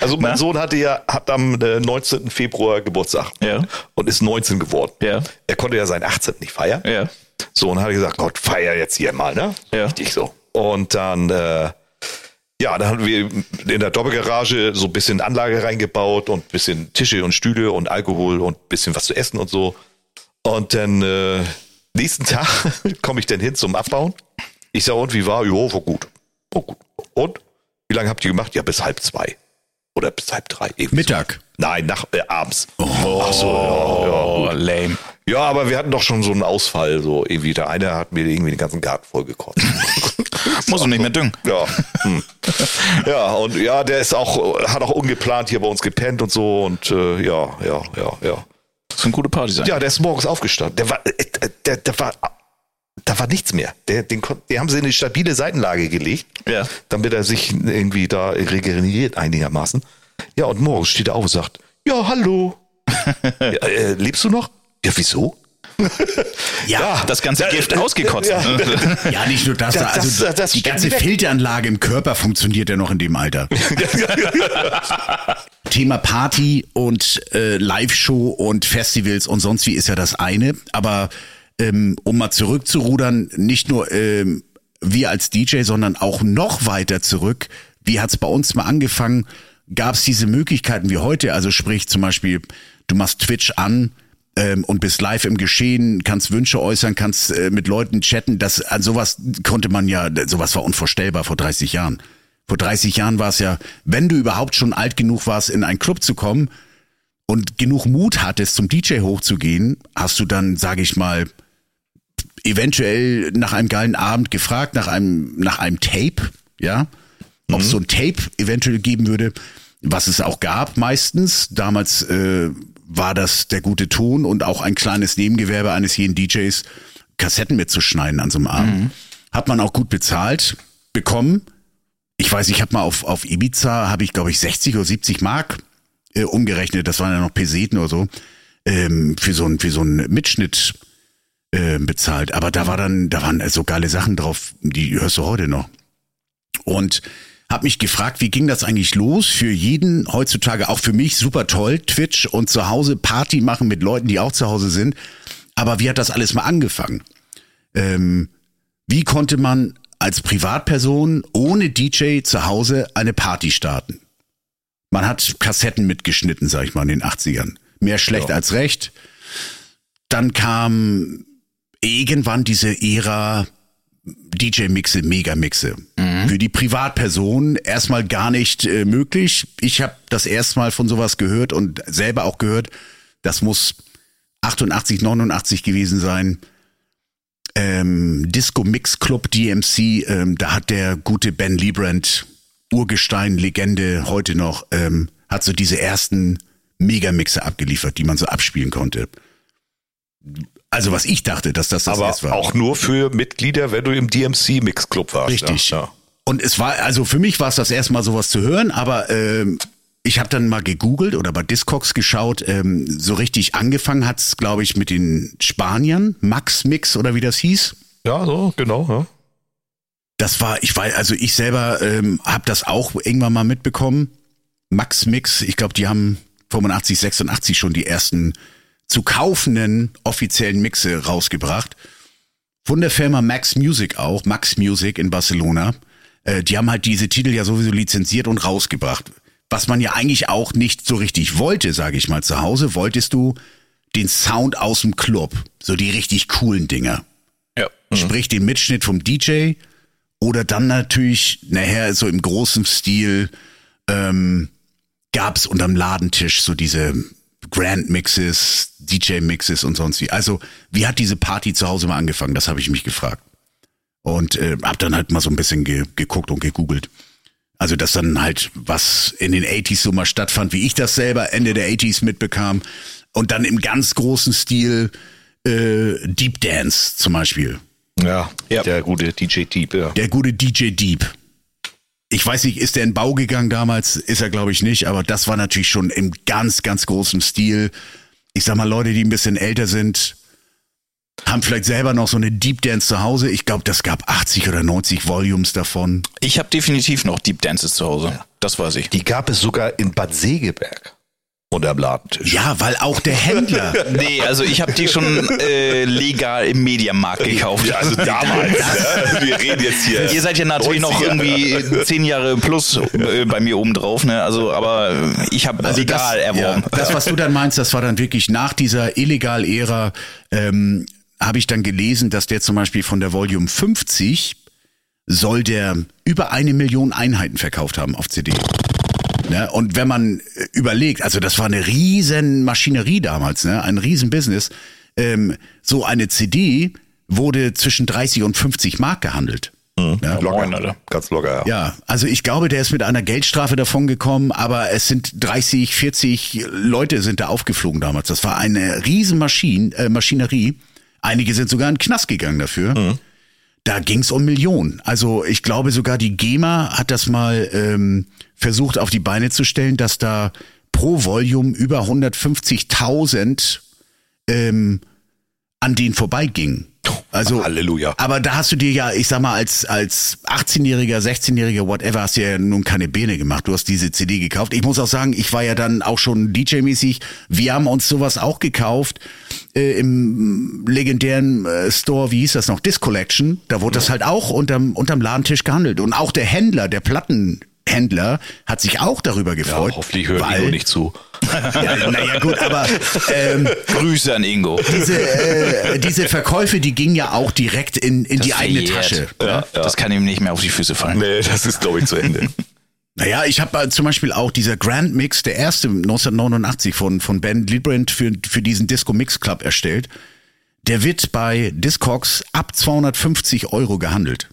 Also mein Na? Sohn hatte ja, hat am äh, 19. Februar Geburtstag. Ja. Und ist 19 geworden. Ja. Er konnte ja seinen 18. nicht feiern. Ja. So, und hat gesagt, Gott, feier jetzt hier mal, ne? Ja. Richtig so. Und dann, äh, ja, dann haben wir in der Doppelgarage so ein bisschen Anlage reingebaut und ein bisschen Tische und Stühle und Alkohol und ein bisschen was zu essen und so. Und dann äh, nächsten Tag komme ich dann hin zum Abbauen. Ich sage, und wie war? Jo, war gut. War gut. Und? Wie lange habt ihr gemacht? Ja, bis halb zwei. Oder bis halb drei. Mittag. So. Nein, nach, äh, abends. Ach so, ja, ja, Oh, lame. ja, aber wir hatten doch schon so einen Ausfall, so irgendwie. Der eine hat mir irgendwie den ganzen Garten vollgekotzt. Muss du nicht mehr düngen. ja. Hm. Ja, und ja, der ist auch, hat auch ungeplant hier bei uns gepennt und so und äh, ja, ja, ja, ja. Das sind gute Partys. Ja, der ist morgens aufgestanden. Der war, äh, der, der war, da war nichts mehr. Der, den, die haben sie in eine stabile Seitenlage gelegt, Ja. damit er sich irgendwie da regeneriert einigermaßen. Ja, und morgens steht er auf und sagt, ja, hallo. ja, äh, lebst du noch? Ja, wieso? Ja, das ganze Gift ausgekotzt. Ja. ja, nicht nur das, das also das, das, die ganze Filteranlage im Körper funktioniert ja noch in dem Alter. Thema Party und äh, Live-Show und Festivals und sonst wie ist ja das eine, aber ähm, um mal zurückzurudern, nicht nur ähm, wir als DJ, sondern auch noch weiter zurück. Wie hat's bei uns mal angefangen? Gab es diese Möglichkeiten wie heute? Also sprich zum Beispiel, du machst Twitch an ähm, und bist live im Geschehen, kannst Wünsche äußern, kannst äh, mit Leuten chatten. Das an sowas konnte man ja, sowas war unvorstellbar vor 30 Jahren. Vor 30 Jahren war es ja, wenn du überhaupt schon alt genug warst, in einen Club zu kommen und genug Mut hattest, zum DJ hochzugehen, hast du dann, sage ich mal, eventuell nach einem geilen Abend gefragt, nach einem, nach einem Tape, ja, ob es mhm. so ein Tape eventuell geben würde, was es auch gab meistens. Damals äh, war das der gute Ton und auch ein kleines Nebengewerbe eines jeden DJs, Kassetten mitzuschneiden an so einem Abend. Mhm. Hat man auch gut bezahlt bekommen. Ich weiß, ich habe mal auf, auf Ibiza, habe ich glaube ich 60 oder 70 Mark äh, umgerechnet, das waren ja noch Peseten oder so, ähm, für so ein für so ein Mitschnitt äh, bezahlt. Aber da war dann, da waren so geile Sachen drauf, die hörst du heute noch. Und hab mich gefragt, wie ging das eigentlich los? Für jeden heutzutage, auch für mich, super toll, Twitch und zu Hause Party machen mit Leuten, die auch zu Hause sind. Aber wie hat das alles mal angefangen? Ähm, wie konnte man als Privatperson ohne DJ zu Hause eine Party starten? Man hat Kassetten mitgeschnitten, sag ich mal, in den 80ern. Mehr schlecht ja. als recht. Dann kam irgendwann diese Ära DJ-Mixe, Megamixe. Mhm. Für die Privatperson erstmal gar nicht äh, möglich. Ich habe das erstmal von sowas gehört und selber auch gehört, das muss 88, 89 gewesen sein. Ähm, Disco Mix Club DMC, ähm, da hat der gute Ben Liebrand, Urgestein, Legende, heute noch, ähm, hat so diese ersten Megamixe abgeliefert, die man so abspielen konnte. Also was ich dachte, dass das das Aber war. auch nur für Mitglieder, wenn du im DMC Mix Club warst. Richtig. Ja. Und es war, also für mich war es das erste Mal sowas zu hören, aber ähm, ich habe dann mal gegoogelt oder bei Discogs geschaut. Ähm, so richtig angefangen hat's, glaube ich, mit den Spaniern, Max Mix oder wie das hieß. Ja, so genau. Ja. Das war, ich weiß, also ich selber ähm, habe das auch irgendwann mal mitbekommen. Max Mix, ich glaube, die haben 85, 86 schon die ersten zu kaufenden offiziellen Mixe rausgebracht. Von der Firma Max Music auch, Max Music in Barcelona. Äh, die haben halt diese Titel ja sowieso lizenziert und rausgebracht. Was man ja eigentlich auch nicht so richtig wollte, sage ich mal. Zu Hause wolltest du den Sound aus dem Club, so die richtig coolen Dinger. Ja. Mhm. Sprich den Mitschnitt vom DJ oder dann natürlich nachher so im großen Stil ähm, gab's unterm Ladentisch so diese Grand Mixes, DJ Mixes und sonst wie. Also, wie hat diese Party zu Hause mal angefangen? Das habe ich mich gefragt. Und äh, hab dann halt mal so ein bisschen ge geguckt und gegoogelt. Also, dass dann halt was in den 80s so mal stattfand, wie ich das selber Ende der 80s mitbekam. Und dann im ganz großen Stil äh, Deep Dance zum Beispiel. Ja, ja. der gute DJ Deep, ja. Der gute DJ Deep ich weiß nicht, ist der in Bau gegangen damals? Ist er, glaube ich, nicht, aber das war natürlich schon im ganz, ganz großen Stil. Ich sag mal, Leute, die ein bisschen älter sind, haben vielleicht selber noch so eine Deep Dance zu Hause. Ich glaube, das gab 80 oder 90 Volumes davon. Ich habe definitiv noch Deep Dances zu Hause. Ja. Das weiß ich. Die gab es sogar in Bad Segeberg unterm Ladentisch. Ja, weil auch der Händler. nee, also ich habe die schon äh, legal im Mediamarkt gekauft. Ja, also damals. ne? Wir reden jetzt hier. Ihr seid ja natürlich noch irgendwie zehn Jahre plus äh, bei mir oben drauf, ne? Also, aber ich habe also legal das, erworben. Ja, das, was du dann meinst, das war dann wirklich nach dieser illegal-Ära, ähm, habe ich dann gelesen, dass der zum Beispiel von der Volume 50 soll der über eine Million Einheiten verkauft haben auf CD. Ne? Und wenn man äh, überlegt, also das war eine riesen Maschinerie damals, ne? ein riesen Business, ähm, so eine CD wurde zwischen 30 und 50 Mark gehandelt. Mhm. Ja, locker, Moin, ganz locker. Ja. ja, also ich glaube, der ist mit einer Geldstrafe davon gekommen, aber es sind 30, 40 Leute sind da aufgeflogen damals. Das war eine riesen Maschine, äh, Maschinerie. Einige sind sogar in den Knast gegangen dafür. Mhm. Da ging's um Millionen. Also ich glaube sogar die GEMA hat das mal ähm, versucht auf die Beine zu stellen, dass da pro Volume über 150.000 ähm, an denen vorbeiging. Also, Halleluja. Aber da hast du dir ja, ich sag mal, als, als 18-Jähriger, 16-Jähriger, whatever, hast du ja nun keine Birne gemacht. Du hast diese CD gekauft. Ich muss auch sagen, ich war ja dann auch schon DJ-mäßig. Wir haben uns sowas auch gekauft äh, im legendären äh, Store, wie hieß das noch, Disc Collection. Da wurde das halt auch unterm, unterm Ladentisch gehandelt. Und auch der Händler, der Plattenhändler, hat sich auch darüber Ja, gefreut. hoffentlich hört weil, Ingo nicht zu. Ja, naja, gut, aber ähm, Grüße an Ingo. diese, äh, diese Verkäufe, die gingen ja auch direkt in, in die eigene verjährt. Tasche. Ja, Das kann ihm nicht mehr auf die Füße fallen. Nee, das ist, glaube ich, zu Ende. Naja, ich habe äh, zum Beispiel auch dieser Grand Mix, der erste 1989 von, von Ben Librand für, für diesen Disco Mix Club erstellt. Der wird bei Discogs ab 250 Euro gehandelt.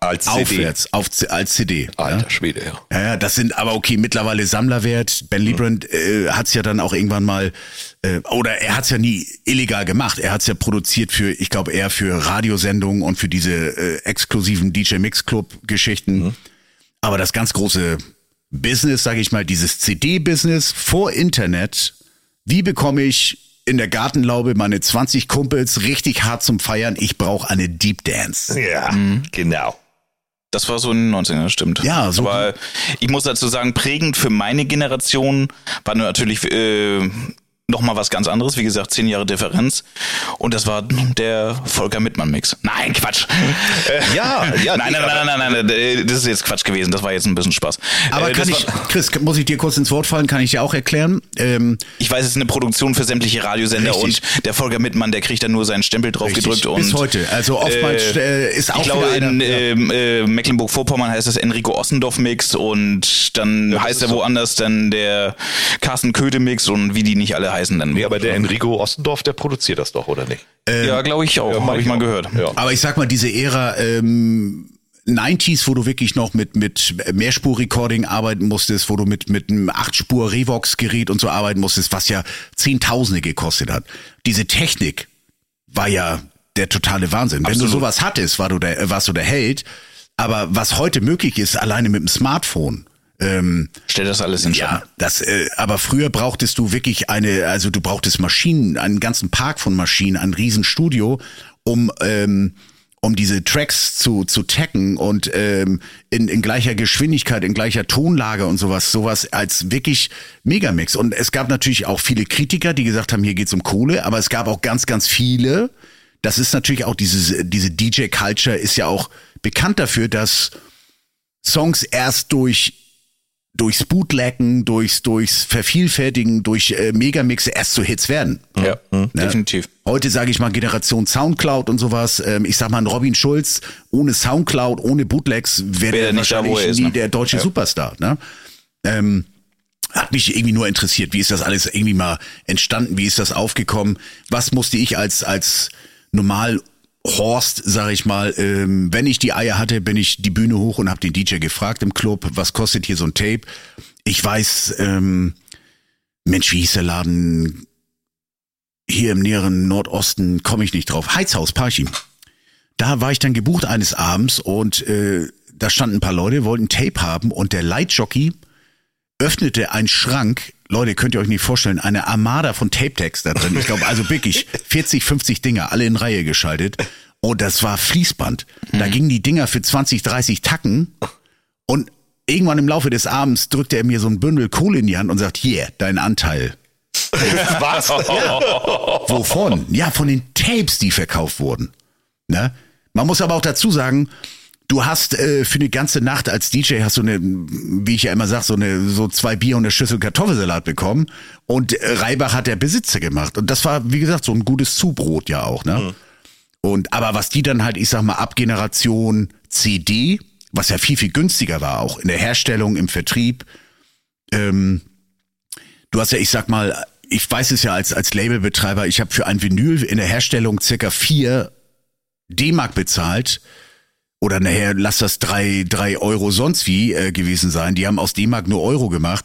Als CD. Aufwärts, auf, als CD. Alter Schwede, ja. Ja, ja, das sind aber okay, mittlerweile Sammlerwert. Ben Librand äh, hat's ja dann auch irgendwann mal, äh, oder er hat's ja nie illegal gemacht. Er hat's ja produziert für, ich glaube, eher für Radiosendungen und für diese äh, exklusiven DJ Mix Club Geschichten. Aber das ganz große Business, sage ich mal, dieses CD-Business vor Internet, wie bekomme ich in der Gartenlaube meine 20 Kumpels richtig hart zum Feiern? Ich brauche eine Deep Dance. Ja, genau. Das war so in den 90ern, das stimmt. Ja, so- Aber ich muss dazu sagen, prägend für meine Generation war natürlich äh, noch mal was ganz anderes. Wie gesagt, zehn Jahre Differenz. Und das war der Volker Mittmann-Mix. Nein, Quatsch. Äh, Ja, ja, nein, nein, nein, nein, nein, nein, äh, das ist jetzt Quatsch gewesen. Das war jetzt ein bisschen Spaß. Aber Äh, kann ich, Chris, muss ich dir kurz ins Wort fallen? Kann ich dir auch erklären? Ähm, Ich weiß, es ist eine Produktion für sämtliche Radiosender Richtig. und der Volker Mittmann, der kriegt dann nur seinen Stempel drauf Richtig, gedrückt und bis heute. Also oftmals äh, ist auch ich glaube, wieder in einer, ähm, äh, Mecklenburg-Vorpommern heißt das Enrico Ossendorf-Mix und dann das heißt er so. woanders dann der Carsten Köde-Mix und wie die nicht alle heißen dann. Nee, aber der Enrico Ostendorf, der produziert das doch, oder nicht? ja, glaube ich auch, Ja, habe ich mal gehört. Ja. aber ich sag mal, diese Ära ähm, 90s, wo du wirklich noch mit, mit Mehrspur-Recording arbeiten musstest, wo du mit, mit einem 8-Spur-Revox-Gerät und so arbeiten musstest, was ja Zehntausende gekostet hat. Diese Technik war ja der totale Wahnsinn. Wenn du Absolut. sowas hattest, war du der, warst du der Held. Aber was heute möglich ist, alleine mit dem Smartphone, ähm, Stell das alles in Ja, Schatten. das, äh, aber früher brauchtest du wirklich eine, also du brauchtest Maschinen, einen ganzen Park von Maschinen, ein Riesenstudio, um ähm, um diese Tracks zu zu taggen und ähm, in, in gleicher Geschwindigkeit, in gleicher Tonlage und sowas, sowas als wirklich Megamix. Und es gab natürlich auch viele Kritiker, die gesagt haben, hier geht's um Kohle, aber es gab auch ganz, ganz viele. Das ist natürlich auch dieses, diese DJ-Culture ist ja auch bekannt dafür, dass Songs erst durch durchs Bootleggen, durchs, durchs Vervielfältigen, durch äh, Megamixe erst zu Hits werden. Ja, definitiv. Heute sage ich mal Generation Soundcloud und sowas. Ähm, ich sag mal, Robin Schulz ohne Soundcloud, ohne Bootlegs wäre wo wahrscheinlich er ist, nie ne? der deutsche Superstar. Ne? Ähm, hat mich irgendwie nur interessiert, wie ist das alles irgendwie mal entstanden, wie ist das aufgekommen, was musste ich als als normal Horst, sag ich mal, ähm, wenn ich die Eier hatte, bin ich die Bühne hoch und habe den DJ gefragt im Club, was kostet hier so ein Tape? Ich weiß, ähm, Mensch, wie hieß der Laden? Hier im näheren Nordosten komme ich nicht drauf. Heizhaus Parchim. Da war ich dann gebucht eines Abends und äh, da standen ein paar Leute, wollten Tape haben und der Lightjockey öffnete einen Schrank. Leute, könnt ihr euch nicht vorstellen, eine Armada von Tape-Decks da drin. Ich glaube, also wirklich 40, 50 Dinger, alle in Reihe geschaltet. Und das war Fließband. Da gingen die Dinger für 20, 30 Tacken. Und irgendwann im Laufe des Abends drückte er mir so ein Bündel Kohle in die Hand und sagt, hier, dein Anteil. Was? Wovon? Ja, von den Tapes, die verkauft wurden. Ne? Man muss aber auch dazu sagen, du hast äh, für eine ganze Nacht als DJ hast du eine, wie ich ja immer sag, so eine so zwei Bier und eine Schüssel Kartoffelsalat bekommen und äh, Reibach hat der Besitzer gemacht und das war wie gesagt so ein gutes Zubrot ja auch, ne? Und aber was die dann halt, ich sag mal ab Generation CD, was ja viel viel günstiger war auch in der Herstellung, im Vertrieb, ähm, du hast ja, ich sag mal, ich weiß es ja als, als Labelbetreiber, ich habe für ein Vinyl in der Herstellung circa vier D-Mark bezahlt. Oder nachher, lass das drei, drei Euro sonst wie äh, gewesen sein. Die haben aus D-Mark nur Euro gemacht.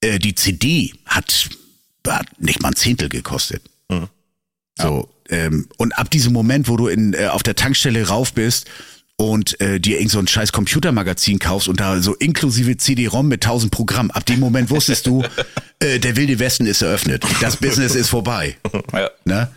Äh, die CD hat, hat nicht mal ein Zehntel gekostet. So, ähm, und ab diesem Moment, wo du in, äh, auf der Tankstelle rauf bist und äh, dir irgend so ein scheiß Computermagazin kaufst und da so inklusive CD-ROM mit 1000 Programm, ab dem Moment wusstest du, äh, der wilde Westen ist eröffnet. Das Business ist vorbei. Ja. Ne?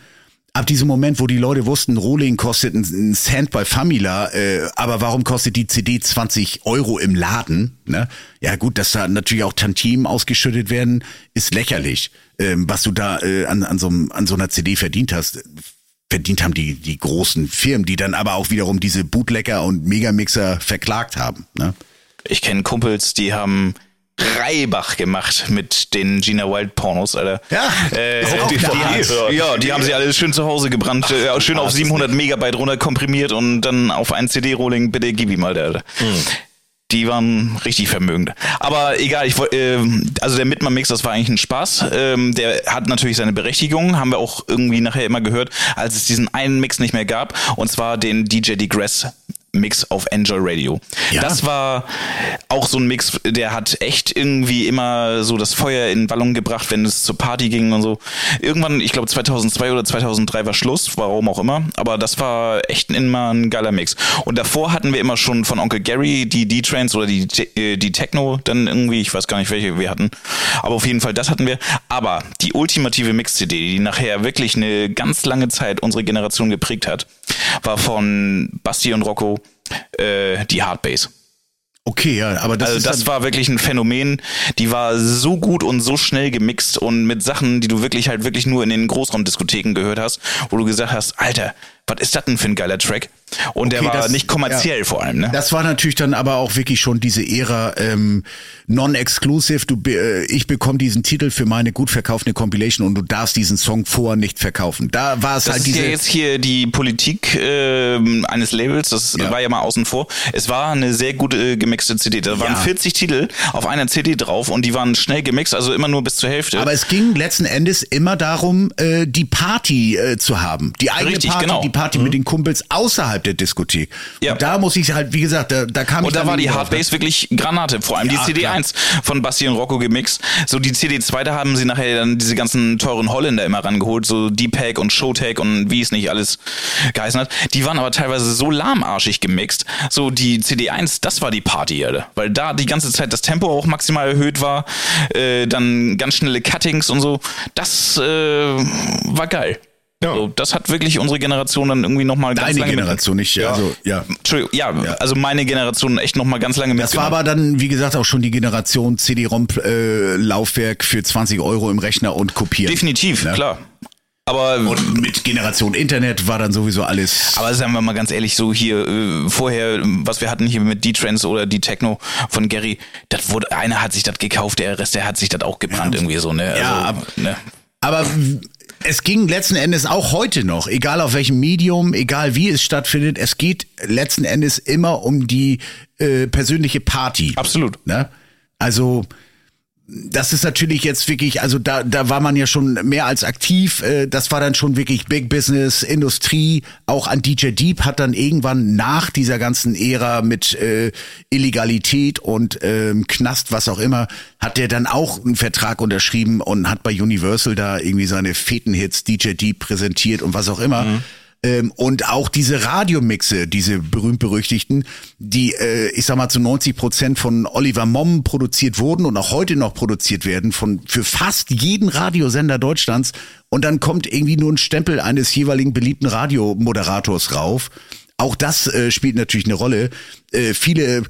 Ab diesem Moment, wo die Leute wussten, Rohling kostet ein Cent bei Famila, äh, aber warum kostet die CD 20 Euro im Laden? Ne? Ja gut, dass da natürlich auch Tantiemen ausgeschüttet werden, ist lächerlich. Ähm, was du da äh, an, an, so, an so einer CD verdient hast, verdient haben die, die großen Firmen, die dann aber auch wiederum diese Bootlegger und Megamixer verklagt haben. Ne? Ich kenne Kumpels, die haben Reibach gemacht mit den Gina Wild Pornos, Alter. Ja, äh, auch die, die, ja, die haben sie alle schön zu Hause gebrannt, Ach, schön auf 700 Megabyte runterkomprimiert und dann auf ein CD-Rolling, bitte gib ihm mal, Alter. Hm die waren richtig vermögend. Aber egal, ich äh, also der Mitman-Mix, das war eigentlich ein Spaß. Ähm, der hat natürlich seine Berechtigung, haben wir auch irgendwie nachher immer gehört, als es diesen einen Mix nicht mehr gab, und zwar den DJ Degress Mix auf Enjoy Radio. Ja. Das war auch so ein Mix, der hat echt irgendwie immer so das Feuer in Wallung gebracht, wenn es zur Party ging und so. Irgendwann, ich glaube 2002 oder 2003 war Schluss, warum auch immer, aber das war echt immer ein geiler Mix. Und davor hatten wir immer schon von Onkel Gary die D-Trains oder die, äh, die Techno dann irgendwie, ich weiß gar nicht, welche wir hatten, aber auf jeden Fall das hatten wir. Aber die ultimative Mix-CD, die nachher wirklich eine ganz lange Zeit unsere Generation geprägt hat, war von Basti und Rocco äh, die Hardbase. Okay, ja, aber das, also das war wirklich ein Phänomen. Die war so gut und so schnell gemixt und mit Sachen, die du wirklich halt wirklich nur in den Großraumdiskotheken gehört hast, wo du gesagt hast, Alter, was ist das denn für ein geiler Track? Und okay, der war das, nicht kommerziell ja, vor allem. Ne? Das war natürlich dann aber auch wirklich schon diese Ära ähm, non-exclusive. Du, äh, ich bekomme diesen Titel für meine gut verkaufte Compilation und du darfst diesen Song vorher nicht verkaufen. Da war es halt diese. Das ist ja jetzt hier die Politik äh, eines Labels. Das ja. war ja mal außen vor. Es war eine sehr gute äh, gemixte CD. Da waren 40 Titel auf einer CD drauf und die waren schnell gemixt, also immer nur bis zur Hälfte. Aber es ging letzten Endes immer darum, äh, die Party äh, zu haben, die eigene Richtig, Party, genau. die Party mhm. mit den Kumpels außerhalb der Diskothek. Ja. Und da muss ich halt, wie gesagt, da, da kam und ich Und da war die Hardbase wirklich Granate, vor allem ja, die CD1 klar. von Basti und Rocco gemixt. So die CD2, da haben sie nachher dann diese ganzen teuren Holländer immer rangeholt, so Deepak und Showtech und wie es nicht alles geheißen hat. Die waren aber teilweise so lahmarschig gemixt. So die CD1, das war die Party, Alter. Weil da die ganze Zeit das Tempo auch maximal erhöht war, äh, dann ganz schnelle Cuttings und so. Das äh, war geil. Ja. So, das hat wirklich unsere Generation dann irgendwie nochmal ganz Deine lange Generation, nicht, ja. also, ja. Entschuldigung, ja, ja, also meine Generation echt nochmal ganz lange Das war aber dann, wie gesagt, auch schon die Generation CD-ROM-Laufwerk äh, für 20 Euro im Rechner und kopieren. Definitiv, ja. klar. Aber und mit Generation Internet war dann sowieso alles. Aber sagen wir mal ganz ehrlich, so hier äh, vorher, was wir hatten hier mit D-Trends oder die Techno von Gary, das wurde, einer hat sich das gekauft, der Rest, der hat sich das auch gebrannt ja. irgendwie so, ne? Also, ja, ne? aber es ging letzten Endes auch heute noch, egal auf welchem Medium, egal wie es stattfindet, es geht letzten Endes immer um die äh, persönliche Party. Absolut. Ne? Also das ist natürlich jetzt wirklich, also da, da war man ja schon mehr als aktiv. Äh, das war dann schon wirklich Big Business, Industrie. Auch an DJ Deep hat dann irgendwann nach dieser ganzen Ära mit äh, Illegalität und ähm, Knast, was auch immer, hat der dann auch einen Vertrag unterschrieben und hat bei Universal da irgendwie seine Fetenhits DJ Deep präsentiert und was auch immer. Mhm. Ähm, und auch diese Radiomixe, diese berühmt-berüchtigten, die, äh, ich sag mal, zu 90 Prozent von Oliver Momm produziert wurden und auch heute noch produziert werden von für fast jeden Radiosender Deutschlands. Und dann kommt irgendwie nur ein Stempel eines jeweiligen beliebten Radiomoderators rauf. Auch das äh, spielt natürlich eine Rolle. Äh, viele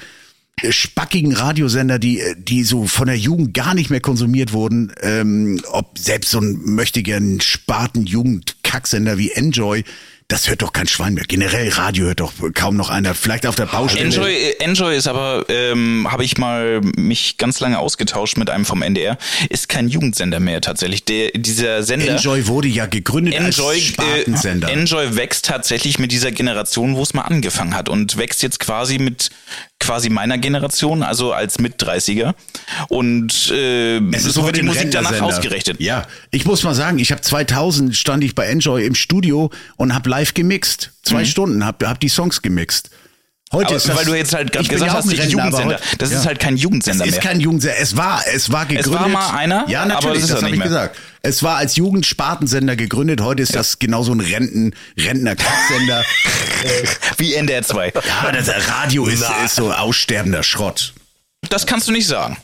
äh, spackigen Radiosender, die die so von der Jugend gar nicht mehr konsumiert wurden, ähm, ob selbst so ein möchte gern Sparten Jugend Kacksender wie Enjoy das hört doch kein Schwein mehr. Generell Radio hört doch kaum noch einer. Vielleicht auf der Baustelle. Enjoy, Enjoy ist aber, ähm, habe ich mal mich ganz lange ausgetauscht mit einem vom NDR, ist kein Jugendsender mehr tatsächlich. Der, dieser Sender. Enjoy wurde ja gegründet Enjoy, als Spartensender. Äh, Enjoy wächst tatsächlich mit dieser Generation, wo es mal angefangen hat und wächst jetzt quasi mit quasi meiner Generation, also als Mit-30er. Und äh, so wird die Musik danach ausgerichtet. Ja, ich muss mal sagen, ich habe 2000 stand ich bei Enjoy im Studio und habe live gemixt. Zwei mhm. Stunden, habe hab die Songs gemixt. Heute aber ist das, weil du jetzt halt gerade gesagt ja hast, Rentner, Jugendsender. Heute, das ja. ist halt kein Jugendsender mehr. Es ist kein Jugendsender. Es war, es war gegründet. Es war mal einer. Ja, natürlich. Aber das, das habe ich gesagt. Es war als Jugendspartensender gegründet. Heute ist ja. das genauso ein Renten, Rentner-Kacksender. Wie NDR 2. Ja, das Radio ist, ist so aussterbender Schrott. Das kannst du nicht sagen.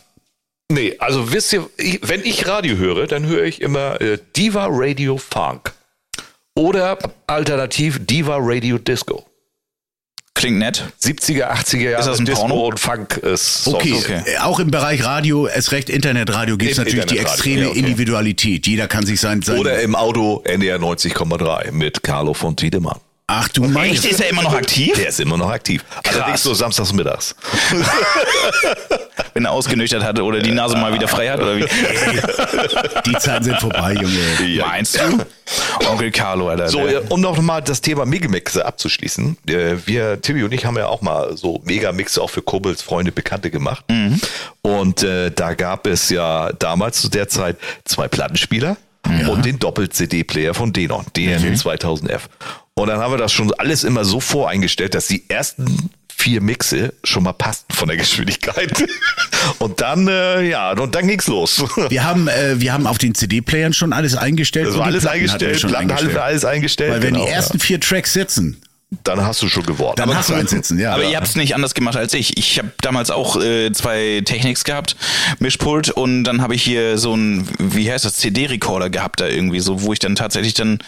Nee, also wisst ihr, wenn ich Radio höre, dann höre ich immer äh, Diva Radio Funk. Oder alternativ Diva Radio Disco. Klingt nett. 70er, 80er Jahre Ist das ein Disco Porno? und Funk ist Okay, Okay. äh, auch im Bereich Radio, es recht Internetradio, gibt es natürlich die Internetradio, extreme ja, okay. Individualität. Jeder kann sich sein... sein Oder im Auto NDR 90,3 mit Carlo von Tiedemann. Ach du meinst... Echt? Ist er immer noch aktiv? Der ist immer noch aktiv. Allerdings so samstags mittags. Wenn er ausgenüchtert hatte oder die Nase mal wieder frei hat oder wie? Die Zeiten sind vorbei, Junge. Meinst du? Onkel Carlo, Alter. So, äh, um noch mal das Thema Megamixe abzuschließen. Äh, Wir, Timmy und ich, haben ja auch mal so Megamixe auch für Kumpels, Freunde, Bekannte gemacht. Und äh, da gab es ja damals zu der Zeit zwei Plattenspieler und den Doppel-CD-Player von Denon, DN 2000F. Und dann haben wir das schon alles immer so voreingestellt, dass die ersten vier Mixe schon mal passten von der Geschwindigkeit. Und dann, äh, ja, und dann ging's los. Wir haben, äh, wir haben auf den CD-Playern schon alles eingestellt. Das und war die alles Platten eingestellt, schon Platten eingestellt. alles, alles eingestellt. Weil wenn genau, die ersten vier Tracks sitzen, ja. dann hast du schon gewonnen. dann hast du eins sitzen, ja. Aber ihr habt es nicht anders gemacht als ich. Ich habe damals auch äh, zwei Techniks gehabt, Mischpult und dann habe ich hier so ein, wie heißt das, CD-Recorder gehabt da irgendwie so, wo ich dann tatsächlich dann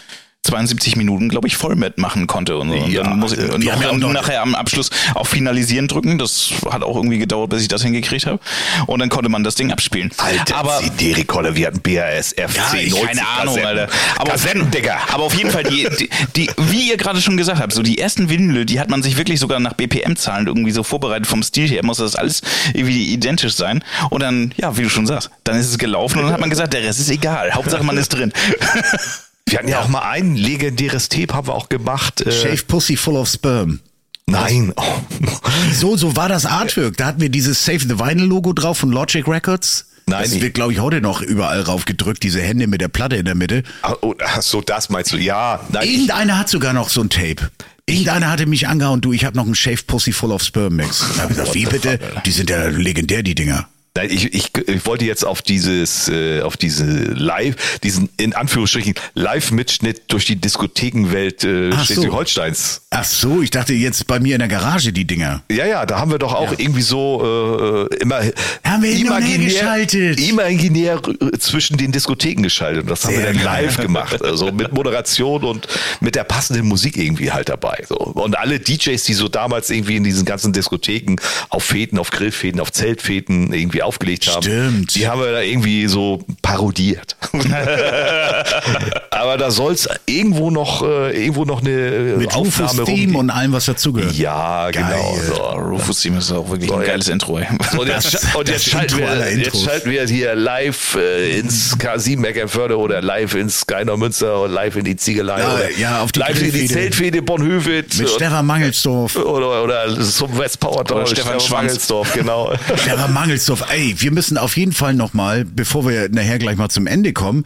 72 Minuten, glaube ich, voll mitmachen konnte und so. Und Ja, dann muss ich und wir noch, haben ja noch- nachher am Abschluss auf Finalisieren drücken. Das hat auch irgendwie gedauert, bis ich das hingekriegt habe. Und dann konnte man das Ding abspielen. Alter, aber CD-Rekorder, wir hatten BAS, FC, ja, ich, 90 keine Ahnung, Kassetten. Alter. Aber Kassetten, Digga. Aber auf jeden Fall, die, die, die, wie ihr gerade schon gesagt habt, so die ersten Vinyl, die hat man sich wirklich sogar nach BPM-Zahlen irgendwie so vorbereitet. Vom Stil her muss das alles irgendwie identisch sein. Und dann, ja, wie du schon sagst, dann ist es gelaufen und dann hat man gesagt, der Rest ist egal. Hauptsache man ist drin. Wir hatten ja auch mal ein legendäres Tape, haben wir auch gemacht. Äh, Shave Pussy Full of Sperm. nein. Oh. So, so war das Artwork. Da hatten wir dieses Save the Vinyl Logo drauf von Logic Records. Nein, das wird, glaube ich, heute noch überall raufgedrückt, diese Hände mit der Platte in der Mitte. Ah, oh, ach so, das meinst du? Ja, nein. Irgendeiner hat sogar noch so ein Tape. Irgendeiner hatte mich angehauen, du, ich habe noch einen Shave Pussy Full of Sperm Mix. Da hab ich gesagt, wie bitte? Die sind ja legendär, die Dinger. Nein, ich, ich, ich wollte jetzt auf dieses, äh, auf diese Live, diesen in Anführungsstrichen Live-Mitschnitt durch die Diskothekenwelt äh, so. Schleswig-Holsteins. Ach so, ich dachte jetzt bei mir in der Garage die Dinger. Ja, ja, da haben wir doch auch irgendwie so äh, immer Haben wir her geschaltet. imaginär äh, zwischen den Diskotheken geschaltet. Und das haben Sehr wir dann geil. live gemacht, also mit Moderation und mit der passenden Musik irgendwie halt dabei. So. Und alle DJs, die so damals irgendwie in diesen ganzen Diskotheken auf Feten, auf Grillfäden, auf Zeltfäden irgendwie aufgelegt haben, Stimmt. die haben wir da irgendwie so parodiert. Aber da soll's irgendwo noch äh, irgendwo noch eine äh, Mit Rufus Aufnahme Theme rumgeben. und allem, was dazugehört. Ja, genau. So. Oh, Rufus Team ist auch wirklich So, ein ja. geiles Intro. ey. Und jetzt, Das- und jetzt, schalten, wir, jetzt schalten wir hier live äh, ins K7 Mecklenförde oder live ins Skyner Münster oder live in die Ziegelei Ja, oder ja, auf die live in die Grillfehde. Zeltfehde Bonhövet Mit und- Stefan Mangelsdorf. oder, oder zum West Power Oder Stefan Schwanz. Mangelsdorf, genau. Stefan Mangelsdorf, ey, wir müssen auf jeden Fall nochmal, bevor wir nachher gleich mal zum Ende kommen,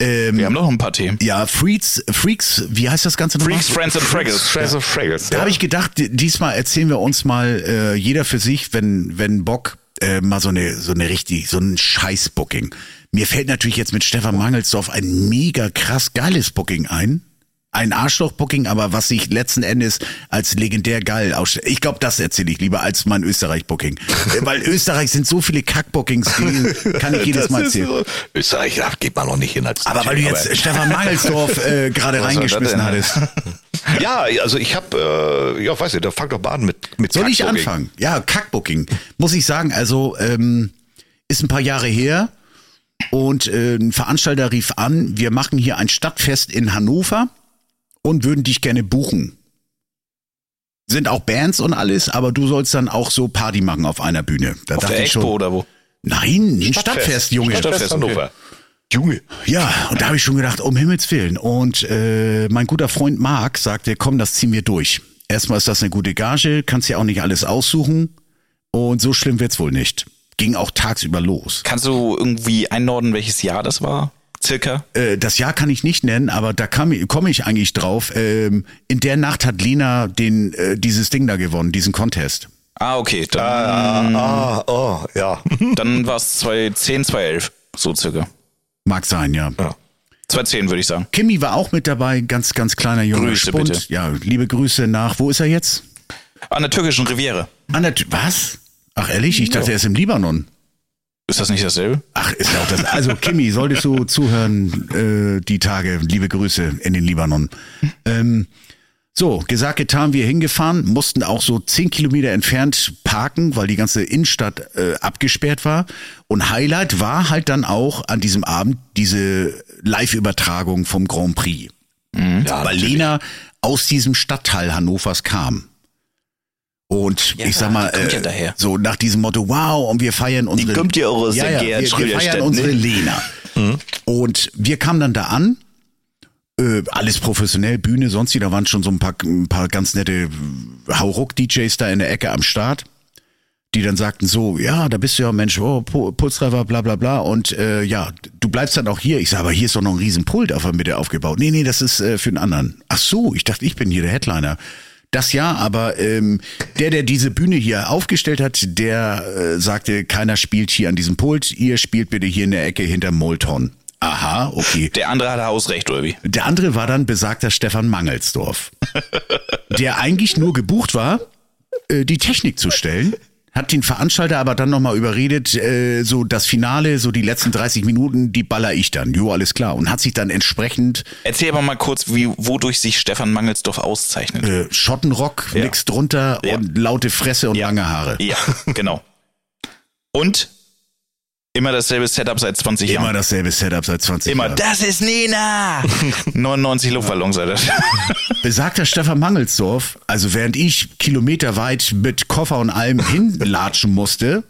ähm, Wir haben noch ein paar Themen. ja, Freaks, Freaks, wie heißt das Ganze nochmal? Freaks, Friends and Fraggles. Friends of Fraggles. Da habe ich gedacht, di- diesmal erzählen wir uns mal äh, jeder für sich, wenn wenn Bock äh, mal so eine so eine richtig so ein Scheiß Booking. Mir fällt natürlich jetzt mit Stefan Mangelsdorf ein mega krass geiles Booking ein. Ein Arschloch-Booking, aber was sich letzten Endes als legendär geil ausstellt. Ich glaube, das erzähle ich lieber als mein Österreich-Booking. Äh, Weil Österreich sind so viele Kack-Bookings, die kann ich jedes Das Mal erzählen. so- Österreich, da geht man noch nicht hin als Aber weil du jetzt Stefan Mangelsdorf äh, gerade reingeschmissen hattest. Ja, also ich habe, äh, ja, weiß nicht, da fang doch mal an mit mit Soll ich anfangen? Ja, Kackbooking. Muss ich sagen, also ähm, ist ein paar Jahre her und äh, ein Veranstalter rief an, wir machen hier ein Stadtfest in Hannover und würden dich gerne buchen. Sind auch Bands und alles, aber du sollst dann auch so Party machen auf einer Bühne. Da Auf der ich Expo oder wo? nein, ein Stadtfest, Junge. Stadtfest. Hannover. Junge. Ja, und da habe ich schon gedacht, um Himmels Willen. Und äh, mein guter Freund Marc sagte, komm, das ziehen wir durch. Erstmal ist das eine gute Gage, kannst ja auch nicht alles aussuchen. Und so schlimm wird's wohl nicht. Ging auch tagsüber los. Kannst du irgendwie einordnen, welches Jahr das war? Circa? Äh, das Jahr kann ich nicht nennen, aber da komme komm ich eigentlich drauf. Ähm, in der Nacht hat Lena den, äh, dieses Ding da gewonnen, diesen Contest. Ah, okay. Dann, Ah, oh, ja. dann war es 2010, 2011. So circa. Mag sein, ja. ja. 2010 würde ich sagen. Kimmy war auch mit dabei, ganz, ganz kleiner Junge. Grüße, Spund. bitte. Ja, liebe Grüße nach, wo ist er jetzt? An der türkischen Riviere. An der, was? Ach ehrlich, ich dachte, er ist im Libanon. Ist das nicht dasselbe? Ach, ist ja auch das. Also, Kimi, solltest du zuhören, äh, die Tage, liebe Grüße in den Libanon. Ähm, so, gesagt, getan, wir hingefahren, mussten auch so zehn Kilometer entfernt parken, weil die ganze Innenstadt äh, abgesperrt war. Und Highlight war halt dann auch an diesem Abend diese Live-Übertragung vom Grand Prix. Ja, weil Lena aus diesem Stadtteil Hannovers kam. Und Ja, ich sag mal, die ja äh, daher. so nach diesem Motto, wow, und wir feiern unsere... kommt ja auch aus ja, der ja, wir, wir feiern unsere ne? Lena. Und wir kamen dann da an, äh, alles professionell, Bühne, sonst wie, da waren schon so ein paar, ein paar ganz nette Hauruck-DJs da in der Ecke am Start, die dann sagten so, ja, da bist du ja Mensch, oh, Pu- Pulstreiber, bla bla bla und äh, ja, du bleibst dann auch hier. Ich sage, aber hier ist doch noch ein riesen Pult auf der Mitte aufgebaut. Nee, nee, das ist äh, für den anderen. Ach so, ich dachte, ich bin hier der Headliner. Das ja, aber ähm, der, der diese Bühne hier aufgestellt hat, der äh, sagte, keiner spielt hier an diesem Pult, ihr spielt bitte hier in der Ecke hinter Molton. Aha, okay. Der andere hatte Hausrecht, oder wie? Der andere war dann besagter Stefan Mangelsdorf, der eigentlich nur gebucht war, äh, die Technik zu stellen. Hat den Veranstalter aber dann nochmal überredet, äh, so das Finale, so die letzten 30 Minuten, die baller ich dann. Jo, alles klar. Und hat sich dann entsprechend Erzähl aber mal kurz, wie, wodurch sich Stefan Mangelsdorf auszeichnet. äh, Schottenrock, Ja. nix drunter Ja. und laute Fresse und Ja. lange Haare. Ja, genau. Und immer dasselbe Setup seit 20 Immer Jahren. dasselbe Setup seit 20 Immer, Jahren. das ist Nina! 99 Luftballons, Alter. Besagter Stefan Mangelsdorf, also während ich kilometerweit mit Koffer und allem hinlatschen musste,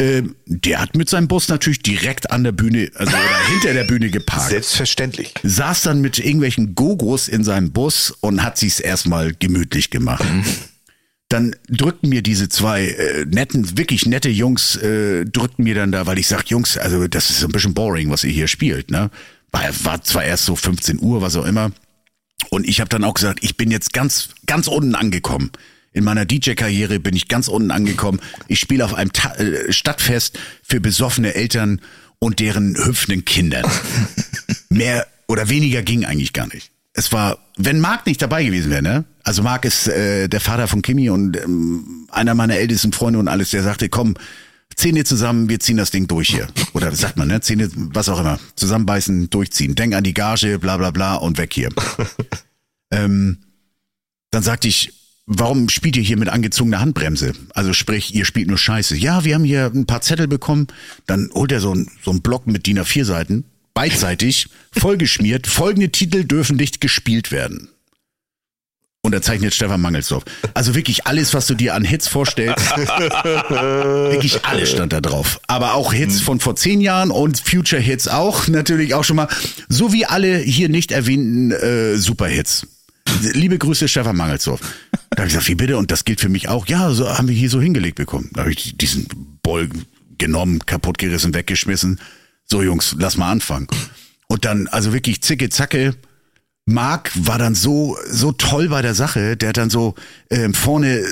ähm, der hat mit seinem Bus natürlich direkt an der Bühne, also oder hinter der Bühne geparkt. Selbstverständlich. Saß dann mit irgendwelchen Gogos in seinem Bus und hat sich's erstmal gemütlich gemacht. Dann drückten mir diese zwei äh, netten, wirklich nette Jungs, äh, drückten mir dann da, weil ich sag, Jungs, also das ist so ein bisschen boring, was ihr hier spielt, ne? War, war zwar erst so 15 Uhr, was auch immer. Und ich habe dann auch gesagt, ich bin jetzt ganz, ganz unten angekommen. In meiner DJ-Karriere bin ich ganz unten angekommen. Ich spiele auf einem Ta äh, Stadtfest für besoffene Eltern und deren hüpfenden Kindern. Mehr oder weniger ging eigentlich gar nicht. Es war, wenn Marc nicht dabei gewesen wäre, ne? Also Marc ist äh, der Vater von Kimi und ähm, einer meiner ältesten Freunde und alles, der sagte, komm, Zähne zusammen, wir ziehen das Ding durch hier. Oder was sagt man, ne? Zähne, was auch immer. Zusammenbeißen, durchziehen. Denk an die Gage, bla bla bla und weg hier. ähm, dann sagte ich, warum spielt ihr hier mit angezogener Handbremse? Also sprich, ihr spielt nur Scheiße. Ja, wir haben hier ein paar Zettel bekommen. Dann holt er so ein, so ein Block mit DIN A4 Seiten, beidseitig, vollgeschmiert. Folgende Titel dürfen nicht gespielt werden. Unterzeichnet Stefan Mangelsdorf. Also wirklich alles, was du dir an Hits vorstellst. wirklich alles stand da drauf. Aber auch Hits von vor zehn Jahren und Future Hits auch. Natürlich auch schon mal. So wie alle hier nicht erwähnten äh, Superhits. Liebe Grüße, Stefan Mangelsdorf. Da habe ich gesagt, wie bitte? Und das gilt für mich auch. Ja, so haben wir hier so hingelegt bekommen. Da habe ich diesen Boll genommen, kaputtgerissen, weggeschmissen. So, Jungs, lass mal anfangen. Und dann, also wirklich zicke, zacke. Marc war dann so, so toll bei der Sache. Der hat dann so ähm, vorne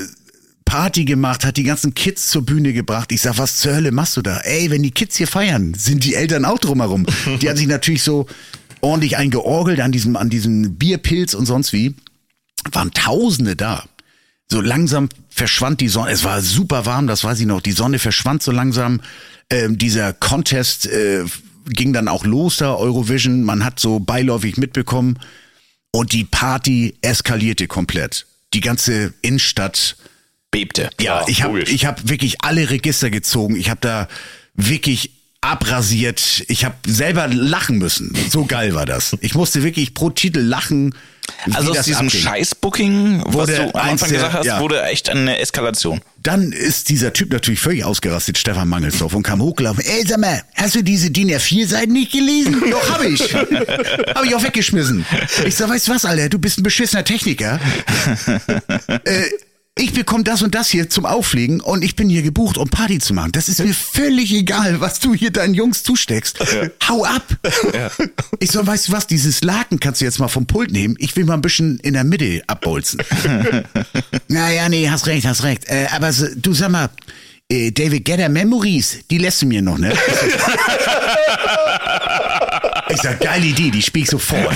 Party gemacht, hat die ganzen Kids zur Bühne gebracht. Ich sag, was zur Hölle machst du da? Ey, wenn die Kids hier feiern, sind die Eltern auch drumherum. Die haben sich natürlich so ordentlich eingeorgelt an diesem, an diesem Bierpilz und sonst wie. Waren Tausende da. So langsam verschwand die Sonne. Es war super warm, das weiß ich noch. Die Sonne verschwand so langsam. Ähm, dieser Contest äh, ging dann auch los da, Eurovision. Man hat so beiläufig mitbekommen. Und die Party eskalierte komplett. Die ganze Innenstadt Bebte. ja, Ja, ich habe ich hab wirklich alle Register gezogen. Ich habe da wirklich abrasiert. Ich habe selber lachen müssen. So geil war das. Ich musste wirklich pro Titel lachen. Also aus diesem. Scheiß-Booking, was du am Anfang der- gesagt hast, ja. wurde echt eine Eskalation. Dann ist dieser Typ natürlich völlig ausgerastet, Stefan Mangelsdorf, und kam hochgelaufen. Ey, sag mal, hast du diese DIN A4-Seiten nicht gelesen? Doch, hab ich. hab ich auch weggeschmissen. Ich sag, weißt du was, Alter, du bist ein beschissener Techniker. äh, ich bekomme das und das hier zum Auflegen und ich bin hier gebucht, um Party zu machen. Das ist mir völlig egal, was du hier deinen Jungs zusteckst. Hau ab. Ich so, weißt du was, dieses Laken kannst du jetzt mal vom Pult nehmen. Ich will mal ein bisschen in der Mitte abbolzen. naja, nee, hast recht, hast recht. Äh, aber so, du sag mal, äh, David Gedder Memories, die lässt du mir noch, ne? Ich sag, geile Idee, die spiel ich sofort.